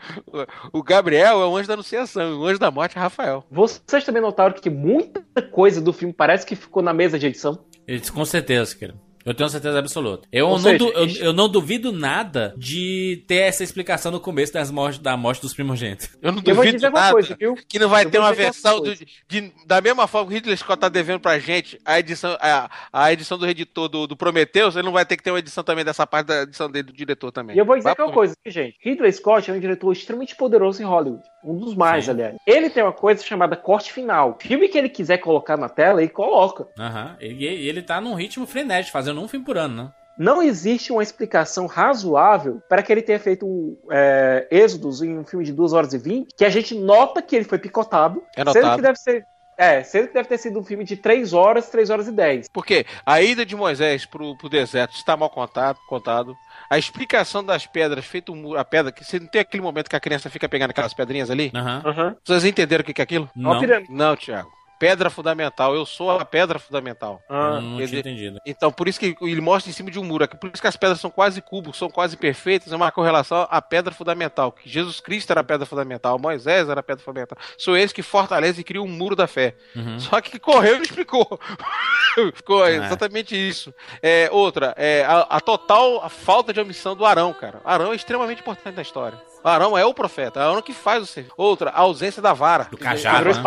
O- O Gabriel é o anjo da anunciação, o anjo da morte é Rafael. Vocês também notaram que muita coisa do filme parece que ficou na mesa de edição? Eles, com certeza, cara. Eu tenho certeza absoluta. Eu, Ou não, seja, du- eu, isso- eu não duvido nada de ter essa explicação no começo das mortes, da morte dos primogênitos. Eu não Eu vou duvido dizer uma nada coisa, viu? que não vai Eu ter uma uma versão do, de, da mesma forma que o Ridley Scott tá devendo pra gente a edição, a, a edição do editor do, do Prometheus, ele não vai ter que ter uma edição também dessa parte da edição dele do diretor também. E eu vou dizer Vai uma pro- coisa aqui, gente. Ridley Scott é um diretor extremamente poderoso em Hollywood. Um dos mais, Sim. aliás. Ele tem uma coisa chamada corte final. Filme que ele quiser colocar na tela, ele coloca. Aham. E e ele tá num ritmo frenético, fazendo um filme por ano, né? Não existe uma explicação razoável para que ele tenha feito um, é, Êxodos em um filme de 2 horas e 20, que a gente nota que ele foi picotado. É Sendo notado. que deve ser. É, sendo que deve ter sido um filme de 3 horas, 3 horas e 10. Porque a ida de Moisés pro, pro deserto está mal contado, contado. A explicação das pedras, feito um a pedra, que você não tem aquele momento que a criança fica pegando aquelas pedrinhas ali? Aham. Aham. Vocês entenderam o que que é aquilo? Não. Não, Thiago. Pedra fundamental. Eu sou a pedra fundamental. Ah. não, tinha entendido. Então, por isso que ele mostra em cima de um muro. Por isso que as pedras são quase cubos, são quase perfeitas. É uma correlação à pedra fundamental. Que Jesus Cristo era a pedra fundamental, Moisés era a pedra fundamental. São eles que fortalecem e criam um muro da fé. Uhum. Só que correu e explicou. Ficou É. exatamente isso. É, outra, é, a, a total a falta de omissão do Arão, cara. Arão é extremamente importante na história. Arão é o profeta, Arão que faz o serviço. Outra, a ausência da vara. Do cajado, né?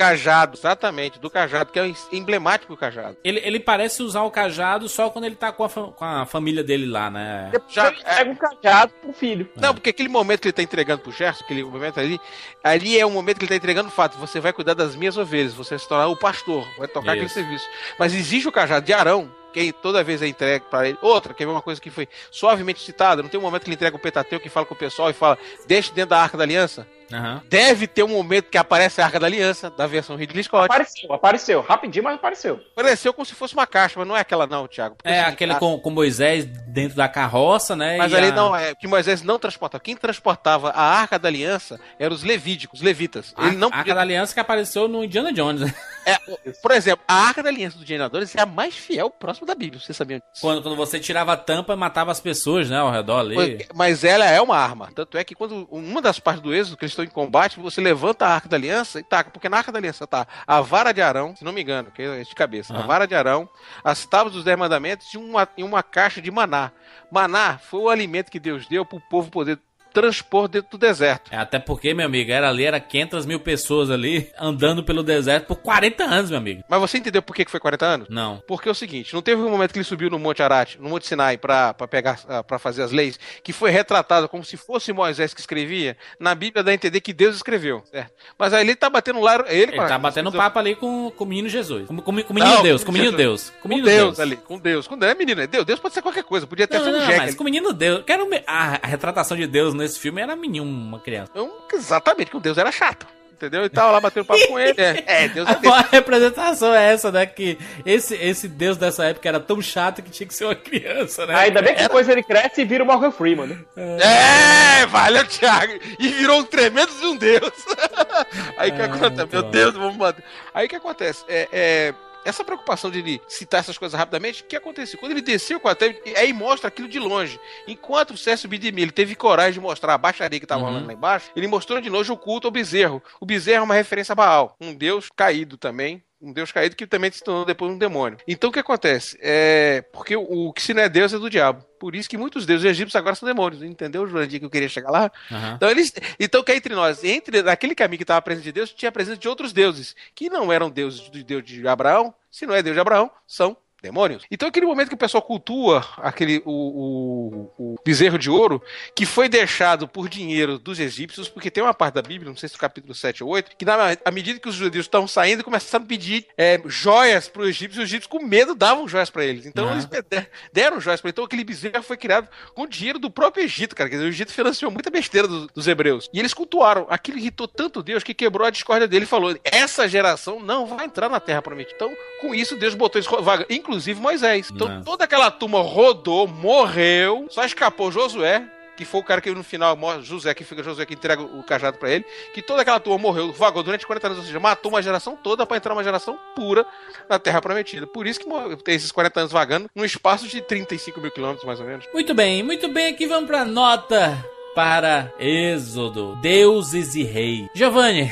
Cajado, exatamente, do cajado, que é emblemático do cajado. Ele, ele parece usar o cajado só quando ele tá com a, com a família dele lá, né? Já, Ele pega um cajado pro filho. Não, porque aquele momento que ele tá entregando pro Gerson, aquele momento ali, ali é um momento que ele tá entregando o fato, você vai cuidar das minhas ovelhas, você vai se tornar o pastor, vai tocar aquele Isso. serviço. Mas existe o cajado de Arão, que toda vez é entregue para ele. Outra, quer ver uma coisa que foi suavemente citada, não tem um momento que ele entrega o Pentateuco que fala com o pessoal e fala, deixe dentro da Arca da Aliança? Aham. Deve ter um momento que aparece a Arca da Aliança, da versão Ridley Scott. Apareceu, apareceu. Rapidinho, mas apareceu. Apareceu como se fosse uma caixa, mas não é aquela não, Thiago. Porque, É assim, aquele a- com, com Moisés dentro da carroça, né? Mas e ali a- não é, que Moisés não transportava. Quem transportava a Arca da Aliança eram os levídicos, os levitas. A, Ele não a Arca da Aliança que apareceu no Indiana Jones, né? É, por exemplo, a Arca da Aliança dos Generadores é a mais fiel próxima da Bíblia, você sabia disso? Quando, quando você tirava a tampa, matava as pessoas, né? Ao redor ali. Mas ela é uma arma. Tanto é que quando uma das partes do êxodo, que eles estão em combate, você levanta a Arca da Aliança e taca. Porque na Arca da Aliança tá a vara de Arão, se não me engano, que é de cabeça. A Aham. vara de Arão, as tábuas dos Dez Mandamentos e uma, e uma caixa de maná. Maná foi o alimento que Deus deu para o povo poder transpor dentro do deserto. É, até porque, meu amigo, era ali, era 500 mil pessoas ali andando pelo deserto por 40 anos, meu amigo. Mas você entendeu por que foi 40 anos? Não. Porque é o seguinte, não teve um momento que ele subiu no Monte Arate, no Monte Sinai, pra, pra pegar, ah, pra fazer as leis, que foi retratado como se fosse Moisés que escrevia. Na Bíblia dá a entender que Deus escreveu, certo? Mas aí ele tá batendo lá, ele, Ele tá batendo papo ali com, com o menino Jesus. Com, com, com o menino Não, Deus, com o menino. Deus. Com menino Deus, Deus. ali, com Deus, com Deus, é menino, é Deus, Deus pode ser qualquer coisa, podia até Não, ser um não, mas ali. com o menino Deus. Quero a, a retratação de Deus nesse filme era menino, uma criança. Então, exatamente, que o Deus era chato, entendeu? E tava lá batendo papo com ele, é, é Deus é A Deus. representação é essa, né? Que esse, esse Deus dessa época era tão chato que tinha que ser uma criança, né? Ainda bem que depois ele cresce e vira o Morgan Freeman, né? É, valeu, Thiago. E virou um tremendo de um Deus. Aí que acontece, meu. Deus, vamos bater. Aí que acontece? É, é, essa preocupação de ele citar essas coisas rapidamente, o que aconteceu? Quando ele desceu com a teve, aí mostra aquilo de longe. Enquanto o César Bidemi ele teve coragem de mostrar a baixaria que estava Uhum. rolando lá embaixo, ele mostrou de longe o culto ao bezerro. O bezerro é uma referência a Baal, um deus caído também. Um deus caído que também se tornou depois um demônio. Então o que acontece? É. Porque o que se não é Deus é do diabo. Por isso que muitos deuses egípcios agora são demônios. Entendeu, Jurandir, que eu queria chegar lá? Aham. Então, eles, então que entre nós, entre naquele caminho que estava a presença de Deus, tinha a presença de outros deuses, que não eram deuses do Deus de Abraão, se não é Deus de Abraão, são demônios. Então, aquele momento que o pessoal cultua aquele o, o, o bezerro de ouro, que foi deixado por dinheiro dos egípcios, porque tem uma parte da Bíblia, não sei se no capítulo 7 ou 8, que na, à medida que os judeus estão saindo, começaram a pedir é, joias para os egípcios, e os egípcios com medo davam joias para eles. Então, Ah. eles de- deram joias para eles. Então, aquele bezerro foi criado com dinheiro do próprio Egito, cara. Quer dizer, o Egito financiou muita besteira dos, dos hebreus. E eles cultuaram. Aquilo irritou tanto Deus que quebrou a discórdia dele e falou: essa geração não vai entrar na terra prometida. Então, com isso, Deus botou eles vaga, inclusive Moisés. Então, Não. toda aquela turma rodou, morreu, só escapou Josué. Que foi o cara que no final morre, José, que fica Josué que entrega o cajado pra ele. Que toda aquela turma morreu, vagou durante 40 anos, ou seja, matou uma geração toda pra entrar uma geração pura na Terra Prometida. Por isso que morreu- tem esses 40 anos vagando num espaço de 35 mil quilômetros, mais ou menos. Muito bem, muito bem. Aqui vamos pra nota para Êxodo. Deuses e Rei. Giovanni,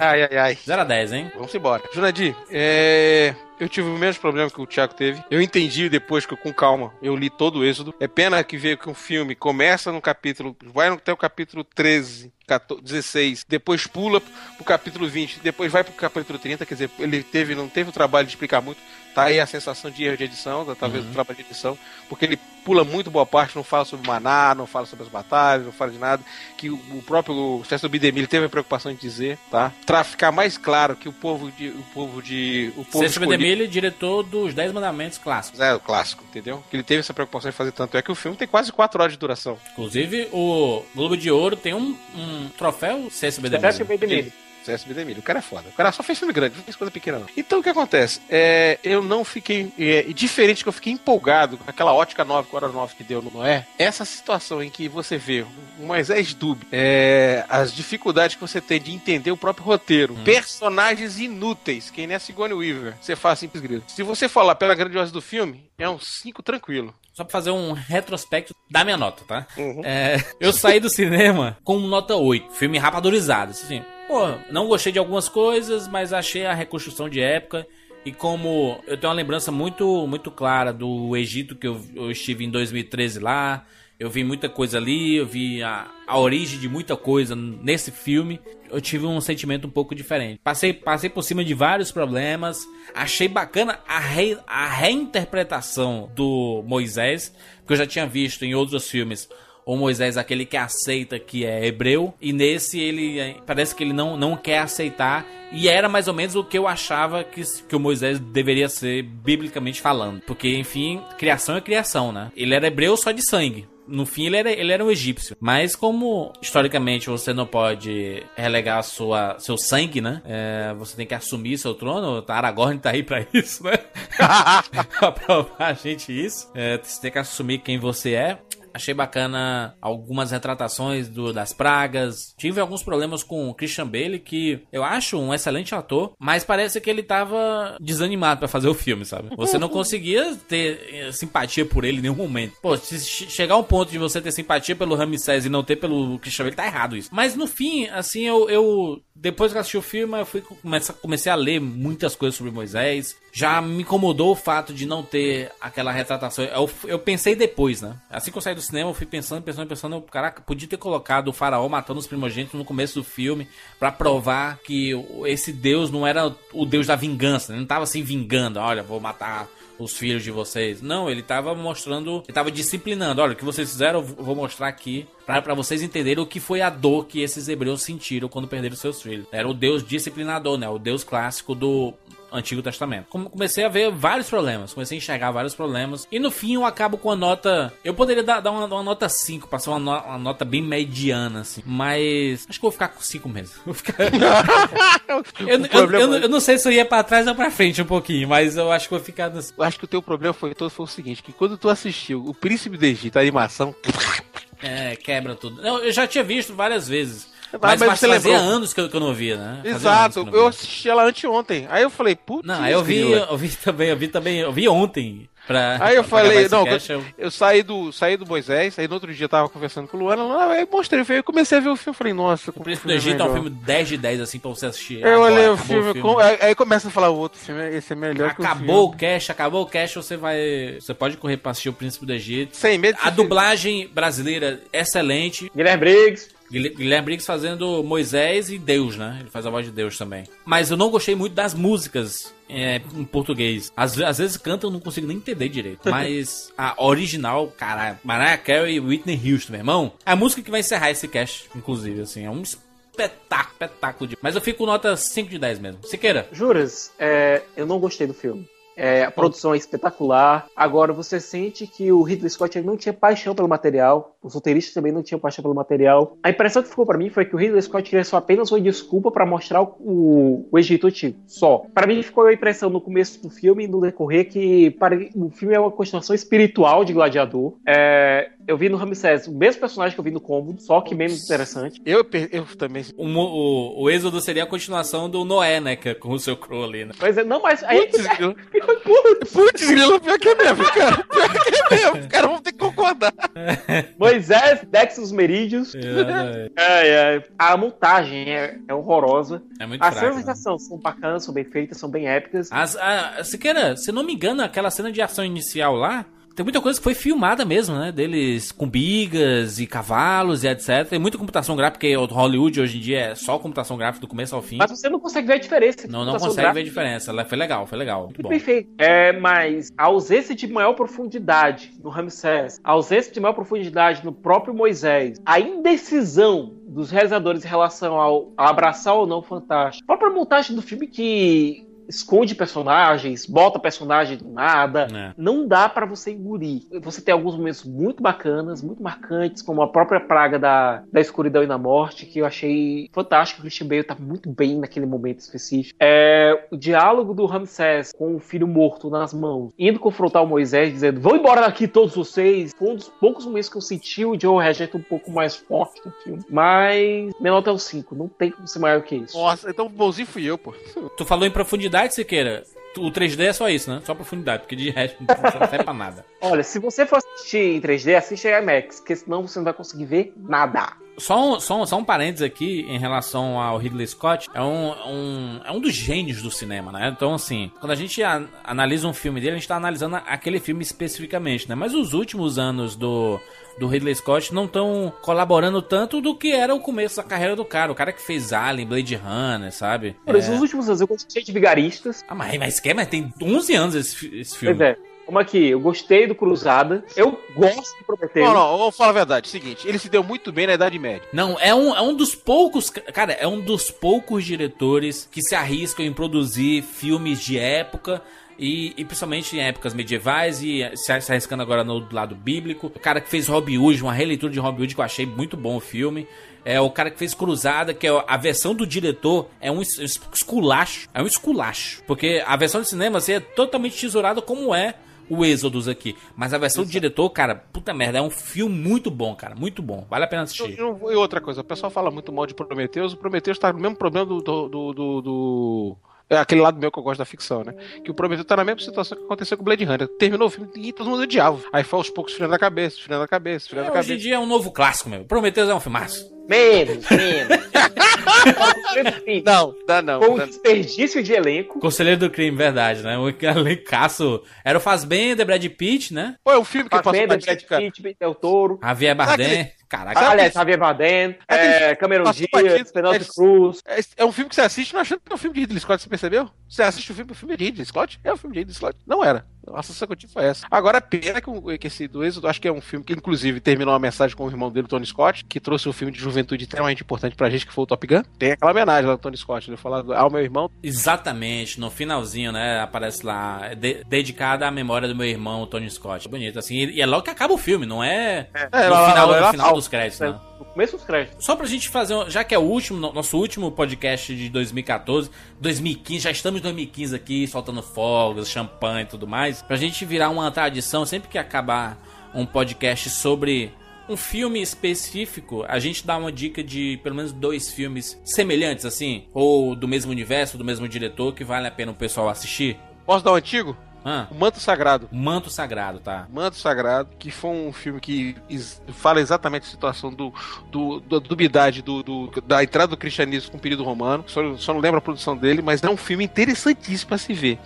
Ai, ai, ai. 0 a 10, hein? Vamos embora. Junadir, é... eu tive o mesmo problema que o Thiago teve. Eu entendi depois que, com calma, eu li todo o Êxodo. É pena que ver que um filme começa no capítulo, vai até o capítulo 13, 14, 16, depois pula pro capítulo 20, depois vai pro capítulo 30, quer dizer, ele teve, não teve o trabalho de explicar muito. Tá aí a sensação de erro de edição, talvez o trabalho de edição, porque ele pula muito boa parte, não fala sobre Maná, não fala sobre as batalhas, não fala de nada, que o, o próprio César Bidemir teve a preocupação de dizer, tá? Pra ficar mais claro que o povo de. O povo de. O povo César escolhido- Bedemilho, diretor dos 10 Mandamentos clássicos. É, o clássico, entendeu? Que ele teve essa preocupação de fazer tanto. É que o filme tem quase 4 horas de duração. Inclusive, o Globo de Ouro tem um, um troféu César César Bedemilho. Bedemilho. CS Bidemir. O cara é foda. O cara só fez filme grande, não fez coisa pequena, não. Então o que acontece? É, eu não fiquei. É, diferente que eu fiquei empolgado com aquela ótica 9, com a hora 9 que deu no Noé. Essa situação em que você vê o Moisés Dub, é, as dificuldades que você tem de entender o próprio roteiro, personagens inúteis, quem a Sigourney Weaver. Você faz simples grilo. Se você falar pela grandiosa do filme, é um 5 tranquilo. Só pra fazer um retrospecto da minha nota, tá? Uhum. É, eu saí do cinema com nota 8. Filme rapadorizado. Assim, não gostei de algumas coisas, mas achei a reconstrução de época. E como eu tenho uma lembrança muito, muito clara do Egito que eu, eu estive em 2013 lá. Eu vi muita coisa ali, eu vi a, a origem de muita coisa nesse filme. Eu tive um sentimento um pouco diferente. Passei, passei por cima de vários problemas. Achei bacana a, re, a reinterpretação do Moisés, porque eu já tinha visto em outros filmes o Moisés aquele que aceita que é hebreu e nesse ele eh, parece que ele não, não quer aceitar e era mais ou menos o que eu achava que, que o Moisés deveria ser biblicamente falando porque enfim criação é criação né ele era hebreu só de sangue no fim ele era, ele era um egípcio. Mas como historicamente você não pode relegar sua, seu sangue, né? É, você tem que assumir seu trono. O Aragorn tá aí pra isso, né? pra provar a gente isso. É, você tem que assumir quem você é. Achei bacana algumas retratações do, das pragas. Tive alguns problemas com o Christian Bale, que eu acho um excelente ator, mas parece que ele tava desanimado pra fazer o filme, sabe? Você não conseguia ter eh, simpatia por ele em nenhum momento. Pô, se che- chegar ao ponto de você ter simpatia pelo Ramsés e não ter pelo Christian Bale, tá errado isso. Mas no fim, assim, eu, eu depois que assisti o filme, eu fui comecei, a ler muitas coisas sobre Moisés. Já me incomodou o fato de não ter aquela retratação. Eu, eu pensei depois, né? Assim que eu saí do cinema, eu fui pensando, pensando, pensando. Eu, caraca, podia ter colocado o faraó matando os primogênitos no começo do filme para provar que esse Deus não era o Deus da vingança. Ele não tava se vingando. Olha, vou matar os filhos de vocês. Não, ele tava mostrando, ele tava disciplinando. Olha, o que vocês fizeram, eu vou mostrar aqui para vocês entenderem o que foi a dor que esses hebreus sentiram quando perderam seus filhos. Era o Deus disciplinador, né? O Deus clássico do Antigo Testamento. Comecei a ver vários problemas, comecei a enxergar vários problemas. E no fim eu acabo com a nota. Eu poderia dar, dar uma, uma, nota 5, passar uma, no, uma, nota bem mediana, assim. Mas acho que eu vou ficar com 5 mesmo. Vou ficar... eu, eu, eu, eu, não sei se eu ia pra trás ou pra frente um pouquinho, mas eu acho que vou ficar. Nesse... Eu acho que o teu problema foi todo foi o seguinte: que quando tu assistiu O Príncipe do Egito, a animação. É, quebra tudo. Eu já tinha visto várias vezes. Mas, mas, mas fazia lembrou? anos que eu, que eu não via, né? Exato, eu, eu assisti ela anteontem. Aí eu falei, putz. Não, aí eu vi, eu vi também, eu vi também, eu vi ontem. Pra, aí eu falei, não, cash, eu... eu... saí do, saí do Moisés, aí no outro dia eu tava conversando com o Luana, aí mostrei, eu comecei a ver o filme, falei, nossa, o Príncipe do Egito é um filme 10 de 10, assim, pra você assistir. Eu olhei o filme, o filme. Com, aí, começa a falar o outro filme, esse é melhor Acabou o, o cash, acabou o cash, você vai, você pode correr pra assistir o Príncipe do Egito. Sem medo. A dublagem brasileira, excelente. Guilherme Briggs. Guilherme Briggs fazendo Moisés e Deus, né? Ele faz a voz de Deus também. Mas eu não gostei muito das músicas é, em português. Às, às vezes canta eu não consigo nem entender direito. Mas a original, cara, Mariah Carey e Whitney Houston, meu irmão, é a música que vai encerrar esse cast, inclusive, assim. É um espetáculo, espetáculo de... Mas eu fico nota 5 de 10 mesmo. Siqueira. Juras, é, eu não gostei do filme. É, a produção é espetacular. Agora você sente que o Ridley Scott não tinha paixão pelo material. Os roteiristas também não tinham paixão pelo material. A impressão que ficou para mim foi que o Ridley Scott queria só apenas uma desculpa para mostrar o, o, o, Egito Antigo. Só. Para mim ficou a impressão no começo do filme e no decorrer que para, o filme é uma continuação espiritual de Gladiador. É, eu vi no Ramsés o mesmo personagem que eu vi no Cômodo, só que menos interessante. Eu, eu também. O, o, o Êxodo seria a continuação do Noé, né? É com o seu Crow ali, né? Pois é, não, mas aí. Putz, Putz, Putz grilo, pior que é mesmo, cara. Pior que é mesmo. Cara, vamos ter que concordar. Moisés, Dexus Merídios. É, é, a montagem é, é horrorosa. É muito As cenas de ação são bacanas, são bem feitas, são bem épicas. As, a, se, queira, se não me engano, aquela cena de ação inicial lá tem muita coisa que foi filmada mesmo, né? Deles com bigas e cavalos e etc. Tem muita computação gráfica, porque o Hollywood hoje em dia é só computação gráfica do começo ao fim. Mas você não consegue ver a diferença. Não, não consegue gráfica. ver a diferença. Foi legal, foi legal. Muito bom. Perfeito. É, mas a ausência de maior profundidade no Ramsés, a ausência de maior profundidade no próprio Moisés, a indecisão dos realizadores em relação ao abraçar ou não o fantástico, a própria montagem do filme que esconde personagens, bota personagem do nada. É. Não dá para você engolir. Você tem alguns momentos muito bacanas, muito marcantes, como a própria praga da, da escuridão e da morte, que eu achei fantástico. O Christian Bale tá muito bem naquele momento específico. É, o diálogo do Ramsés com o filho morto nas mãos, indo confrontar o Moisés, dizendo: Vão embora daqui todos vocês. Foi um dos poucos momentos que eu senti o Joe Regent um pouco mais forte no filme. Mas, menor até o 5. Não tem como ser maior que isso. Nossa, então bonzinho fui eu, pô. Tu falou em profundidade profundidade, Siqueira, o 3D é só isso, né? Só profundidade, porque de resto não serve pra nada. Olha, se você for assistir em 3D, assiste a IMAX, porque senão você não vai conseguir ver nada. Só um, só, um, só um parênteses aqui em relação ao Ridley Scott. É um, um, é um dos gênios do cinema, né? Então, assim, quando a gente a, analisa um filme dele, a gente tá analisando aquele filme especificamente, né? Mas os últimos anos do, do Ridley Scott não estão colaborando tanto do que era o começo da carreira do cara. O cara que fez Alien, Blade Runner, sabe? Por isso, é... nos últimos anos eu gostei de Vigaristas. Ah, mas, mas, mas tem 11 anos esse, esse filme. Pois é. Como aqui, eu gostei do Cruzada. Eu gosto de Prometeu. Não, não, vamos falar a verdade. Seguinte, ele se deu muito bem na Idade Média. Não, é um, é um dos poucos. Cara, é um dos poucos diretores que se arriscam em produzir filmes de época. E, e, principalmente em épocas medievais e se, arriscando agora no lado bíblico. O cara que fez Robin Hood, uma releitura de Robin Hood que eu achei muito bom o filme. É o cara que fez Cruzada, que é a versão do diretor é um esculacho. É um esculacho. Porque a versão de cinema assim, é totalmente tesourada como é o Êxodos aqui. Mas a versão do diretor, cara, puta merda, é um filme muito bom, cara. Muito bom. Vale a pena assistir. E, e outra coisa, o pessoal fala muito mal de Prometheus. O Prometheus tá no mesmo problema do, do, do, do é aquele lado meu que eu gosto da ficção, né? Que o Prometeu tá na mesma situação que aconteceu com o Blade Runner. Terminou o filme e todo mundo odiava. Aí foi aos poucos filhando da cabeça, filhando da cabeça, filhando é, da cabeça. Hoje em dia é um novo clássico, meu. Prometheus é um filmaço. Menos, menos. Não, dá não. Foi um dá- desperdício de elenco. Conselheiro do crime, verdade, né? Um elencaço. Era o Fazbender, Brad Pitt, né? Pô, é um filme que passou pra gente, Brad. Pitt, Del Toro. Javier Bardem. Caraca. Sabe- Aliás, Javier Bardem, é, Cameron Passou Diaz, é- Cruz. É, é um filme que você assiste não achando que é um filme de Ridley Scott, você percebeu? Você assiste o filme, o filme é de Ridley Scott? É um filme de Ridley Scott? Não era. A sensação que eu tive foi essa. Agora, pena que, o- que esse do Êxodo, acho que é um filme que, inclusive, terminou uma mensagem com o irmão dele, o Tony Scott, que trouxe um filme de juventude extremamente importante pra gente, que foi o Top Gun. Tem aquela homenagem lá do Tony Scott, ele falando ao meu irmão. Exatamente, no finalzinho, né? Aparece lá, é de- dedicada à memória do meu irmão, Tony Scott. Bonito, assim. E é logo que acaba o filme, não é, É, no lá- final, lá- no lá- final lá- dos créditos, né? No começo dos créditos. Só pra gente fazer, já que é o último, no- nosso último podcast de 2014, 2015, já estamos em 2015 aqui, soltando fogos, champanhe e tudo mais, pra gente virar uma tradição, sempre que acabar um podcast sobre um filme específico, a gente dá uma dica de pelo menos dois filmes semelhantes, assim, ou do mesmo universo, do mesmo diretor, que vale a pena o pessoal assistir. Posso dar um antigo? Ah, O Manto Sagrado. Manto Sagrado, tá? Manto Sagrado, que foi um filme que fala exatamente a situação do, do, da dubiedade do, do- da entrada do cristianismo com o período romano. Só, só não lembro a produção dele, mas é um filme interessantíssimo pra se ver.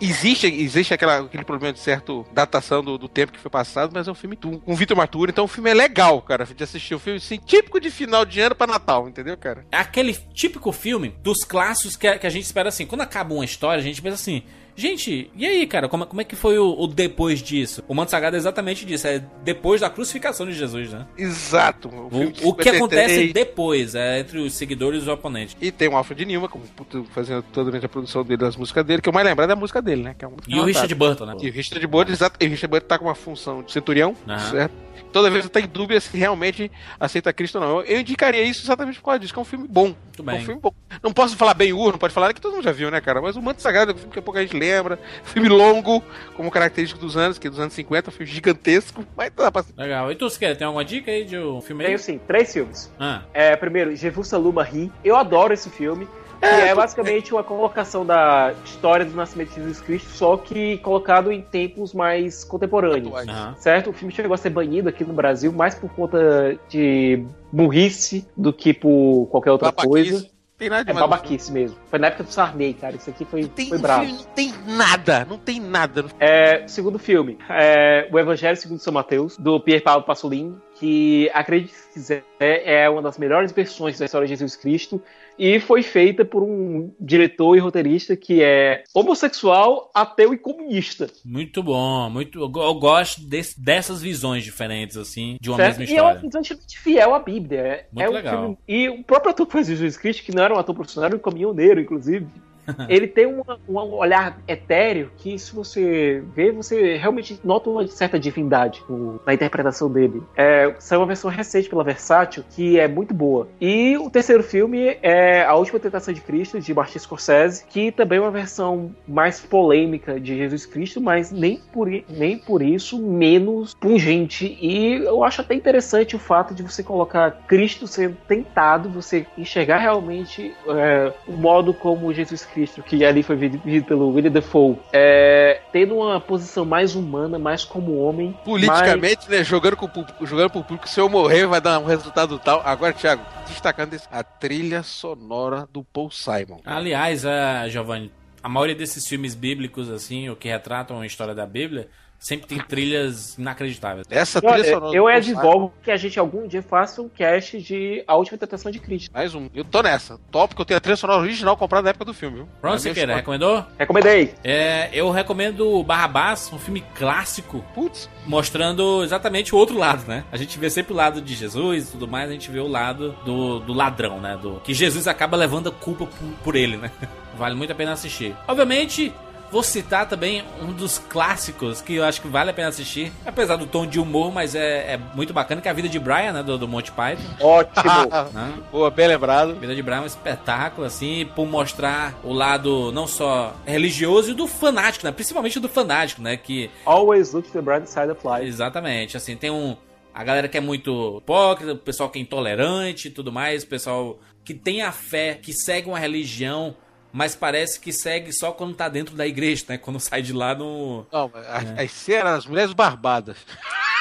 Existe, existe aquela, aquele problema de certa datação do, do tempo que foi passado, mas é um filme com Vitor Marturi, então o filme é legal, cara, de assistir. Um filme assim, típico de final de ano pra Natal, entendeu, cara? É aquele típico filme dos clássicos que a, que a gente espera assim. Quando acaba uma história, a gente pensa assim. Gente, e aí, cara, como, como é que foi o, o depois disso? O Manto Sagrado é exatamente disso, é depois da crucificação de Jesus, né? Exato. O, o que 53. acontece depois, é entre os seguidores e os oponentes. E tem o Alfred Newman, como fazendo toda a produção dele, das músicas dele, que eu mais lembrar é da música dele, né? Que é E o Richard Burton, né? E o Richard Burton, exato, e o Richard Burton tá com uma função de centurião, Aham. certo? Toda vez você tá em dúvida se realmente aceita Cristo ou não. Eu, eu indicaria isso exatamente por causa disso, que é um filme bom. Muito É um filme bom. Não posso falar bem Ur, não pode falar que todo mundo já viu, né, cara? Mas o Manto Sagrado é um filme que pouca gente lembra. Filme longo, como característico dos anos, que é dos anos 50, um filme gigantesco, mas dá pra... Legal. E tu, Siqueira, tem alguma dica aí de um filme aí? Tenho sim, três filmes. Ah, É, primeiro, Jesus Saluma Ri. Eu adoro esse filme. Que é, basicamente uma colocação da história do nascimento de Jesus Cristo, só que colocado em tempos mais contemporâneos. Aham. Certo? O filme chegou a ser banido aqui no Brasil mais por conta de burrice do que por qualquer outra coisa. Tem nada É demais. no filme. babaquice mesmo. Foi na época do Sarney, cara. Isso aqui foi, tem, foi bravo. filme não tem nada, não tem nada. no É, segundo filme, é, O Evangelho segundo São Mateus, do Pier Paolo Pasolini, que, acredite se quiser, é uma das melhores versões da história de Jesus Cristo e foi feita por um diretor e roteirista que é homossexual, ateu e comunista. Muito bom, muito. Eu, go- eu gosto desse- dessas visões diferentes, assim, de uma certo? mesma E é uma história. visão extremamente fiel à Bíblia. É, Muito é um legal. filme- E o próprio ator que faz Jesus Cristo, que não era um ator profissional, era um caminhoneiro, inclusive. ele tem uma- um olhar etéreo que, se você vê, você realmente nota uma certa divindade no- na interpretação dele. É, saiu uma versão recente pela Versátil que é muito boa. E o terceiro filme é A Última Tentação de Cristo, de Martin Scorsese, que também é uma versão mais polêmica de Jesus Cristo, mas nem por, nem por isso menos pungente. E eu acho até interessante o fato de você colocar Cristo sendo tentado, você enxergar realmente é, o modo como Jesus Cristo, que ali foi vivido pelo William Defoe, é, tendo uma posição mais humana, mais como homem. Politicamente, né? Jogando, com, o público- jogando pro público, se eu morrer vai dar um resultado tal. Agora, Thiago, destacando esse, a trilha sonora do Paul Simon. Aliás, é, Giovanni, a maioria desses filmes bíblicos, assim, o que retratam a história da Bíblia, sempre tem trilhas inacreditáveis. Essa Olha, trilha sonora eu advogo que a gente algum dia faça um cast de A Última Tentação de Cristo. Mais um. Eu tô nessa. Top, que eu tenho a trilha sonora original comprada na época do filme, viu? Pronto, É Siqueira, meio recomendou? Recomendei. É, eu recomendo Barrabás, um filme clássico, Putz, mostrando exatamente o outro lado, né? A gente vê sempre o lado de Jesus e tudo mais, a gente vê o lado do, do ladrão, né? Do, que Jesus acaba levando a culpa por, por ele, né? Vale muito a pena assistir. Obviamente, vou citar também um dos clássicos que eu acho que vale a pena assistir, apesar do tom de humor, mas é, é muito bacana, que é a vida de Brian, né? Do, do Monty Python. Ótimo. Né? boa, bem lembrado. Vida de Brian é um espetáculo, assim, por mostrar o lado não só religioso e do fanático, né? Principalmente do fanático, né? Que Always look to the bright side of life. Exatamente, assim, tem um. A galera que é muito hipócrita, o pessoal que é intolerante e tudo mais, o pessoal que tem a fé, que segue uma religião, mas parece que segue só quando tá dentro da igreja, né? Quando sai de lá no. Não, as, as cenas, as mulheres barbadas.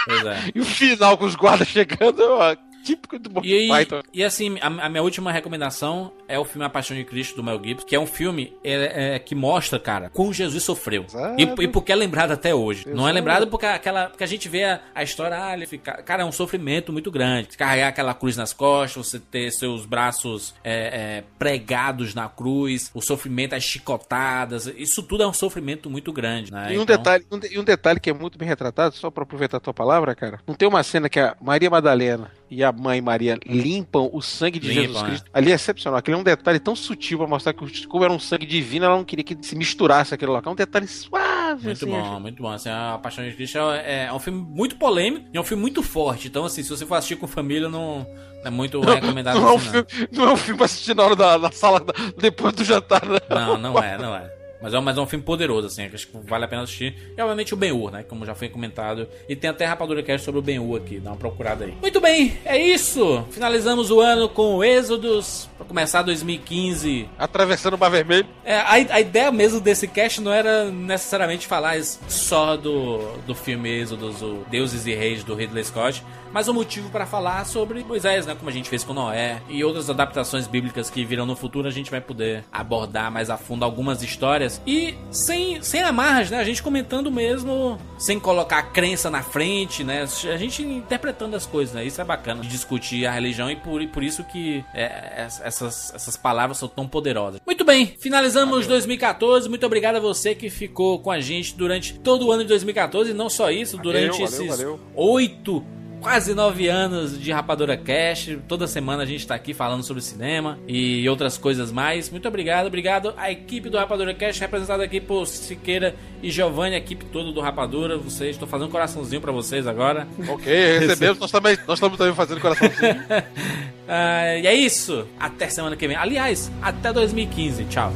Pois é. E o final com os guardas chegando, ó, Típico do Monty E, Python. e assim, a, a minha última recomendação é o filme A Paixão de Cristo, do Mel Gibson, que é um filme é, é, que mostra, cara, como Jesus sofreu. Exato. E, e porque é lembrado até hoje. Não é Exato. lembrado porque, aquela, porque a gente vê a, a história, ah, ele fica. Cara, é um sofrimento muito grande. Carregar aquela cruz nas costas, você ter seus braços é, é, pregados na cruz, o sofrimento, as chicotadas, isso tudo é um sofrimento muito grande, né? E um, Então- detalhe, um, de- um detalhe que é muito bem retratado, só pra aproveitar a tua palavra, cara. Não tem uma cena que a Maria Madalena e a mãe Maria limpam o sangue de Limpam, Jesus é. Cristo. Ali é excepcional. Aquele é um detalhe tão sutil pra mostrar que, o- como era um sangue divino, ela não queria que se misturasse aquele local. É um detalhe suave, Muito assim. bom, muito bom. Assim, a Paixão de Cristo é, é um filme muito polêmico e é um filme muito forte. Então, assim, se você for assistir com família, não, não é muito recomendado Não é, um assim, não. filme, não é um filme pra assistir na hora da, da sala da- depois do jantar, né? Não, não é, não é. Mas é, um- mas é um filme poderoso, assim, acho que vale a pena assistir. E obviamente o Ben-Hur, né? Como já foi comentado. E tem até Rapadura Cast sobre o Ben-Hur aqui, dá uma procurada aí. Muito bem, é isso! Finalizamos o ano com o Êxodos, pra começar 2015. Atravessando o Mar Vermelho. É, a, a ideia mesmo desse cast não era necessariamente falar só do, do filme Êxodos, o Deuses e Reis do Ridley Scott, mas o motivo para falar sobre Moisés, né? Como a gente fez com Noé e outras adaptações bíblicas que virão no futuro, a gente vai poder abordar mais a fundo algumas histórias e sem, sem amarras, né? A gente comentando mesmo, sem colocar a crença na frente, né? A gente interpretando as coisas, né? Isso é bacana de discutir a religião e por, por isso que é, es- essas, essas palavras são tão poderosas. Muito bem, finalizamos 2014. Muito obrigado a você que ficou com a gente durante todo o ano de 2014 e não só isso, durante valeu, esses oito quase nove anos de Rapadura Cash. Toda semana a gente tá aqui falando sobre cinema e outras coisas mais. Muito obrigado, obrigado à equipe do Rapadura Cash, representada aqui por Siqueira e Giovanni, a equipe toda do Rapadura. Vocês, estou fazendo um coraçãozinho pra vocês agora. Ok, recebemos. nós, também, nós estamos também fazendo coraçãozinho. Ah, e é isso. Até semana que vem. Aliás, até 2015. Tchau.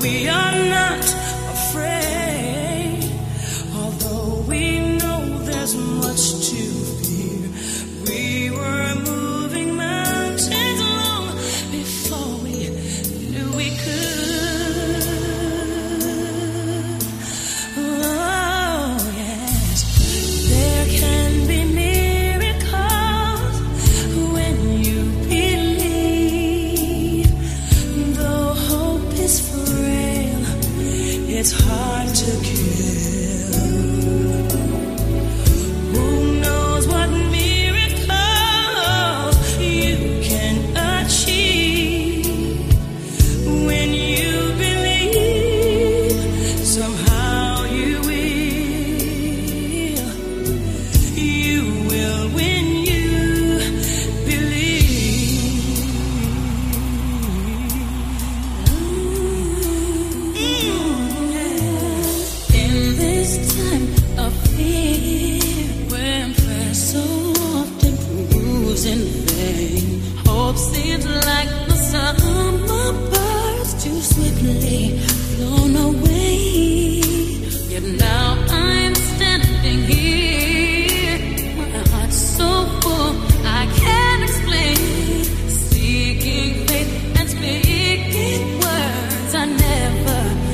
We are not afraid, although we know there's much never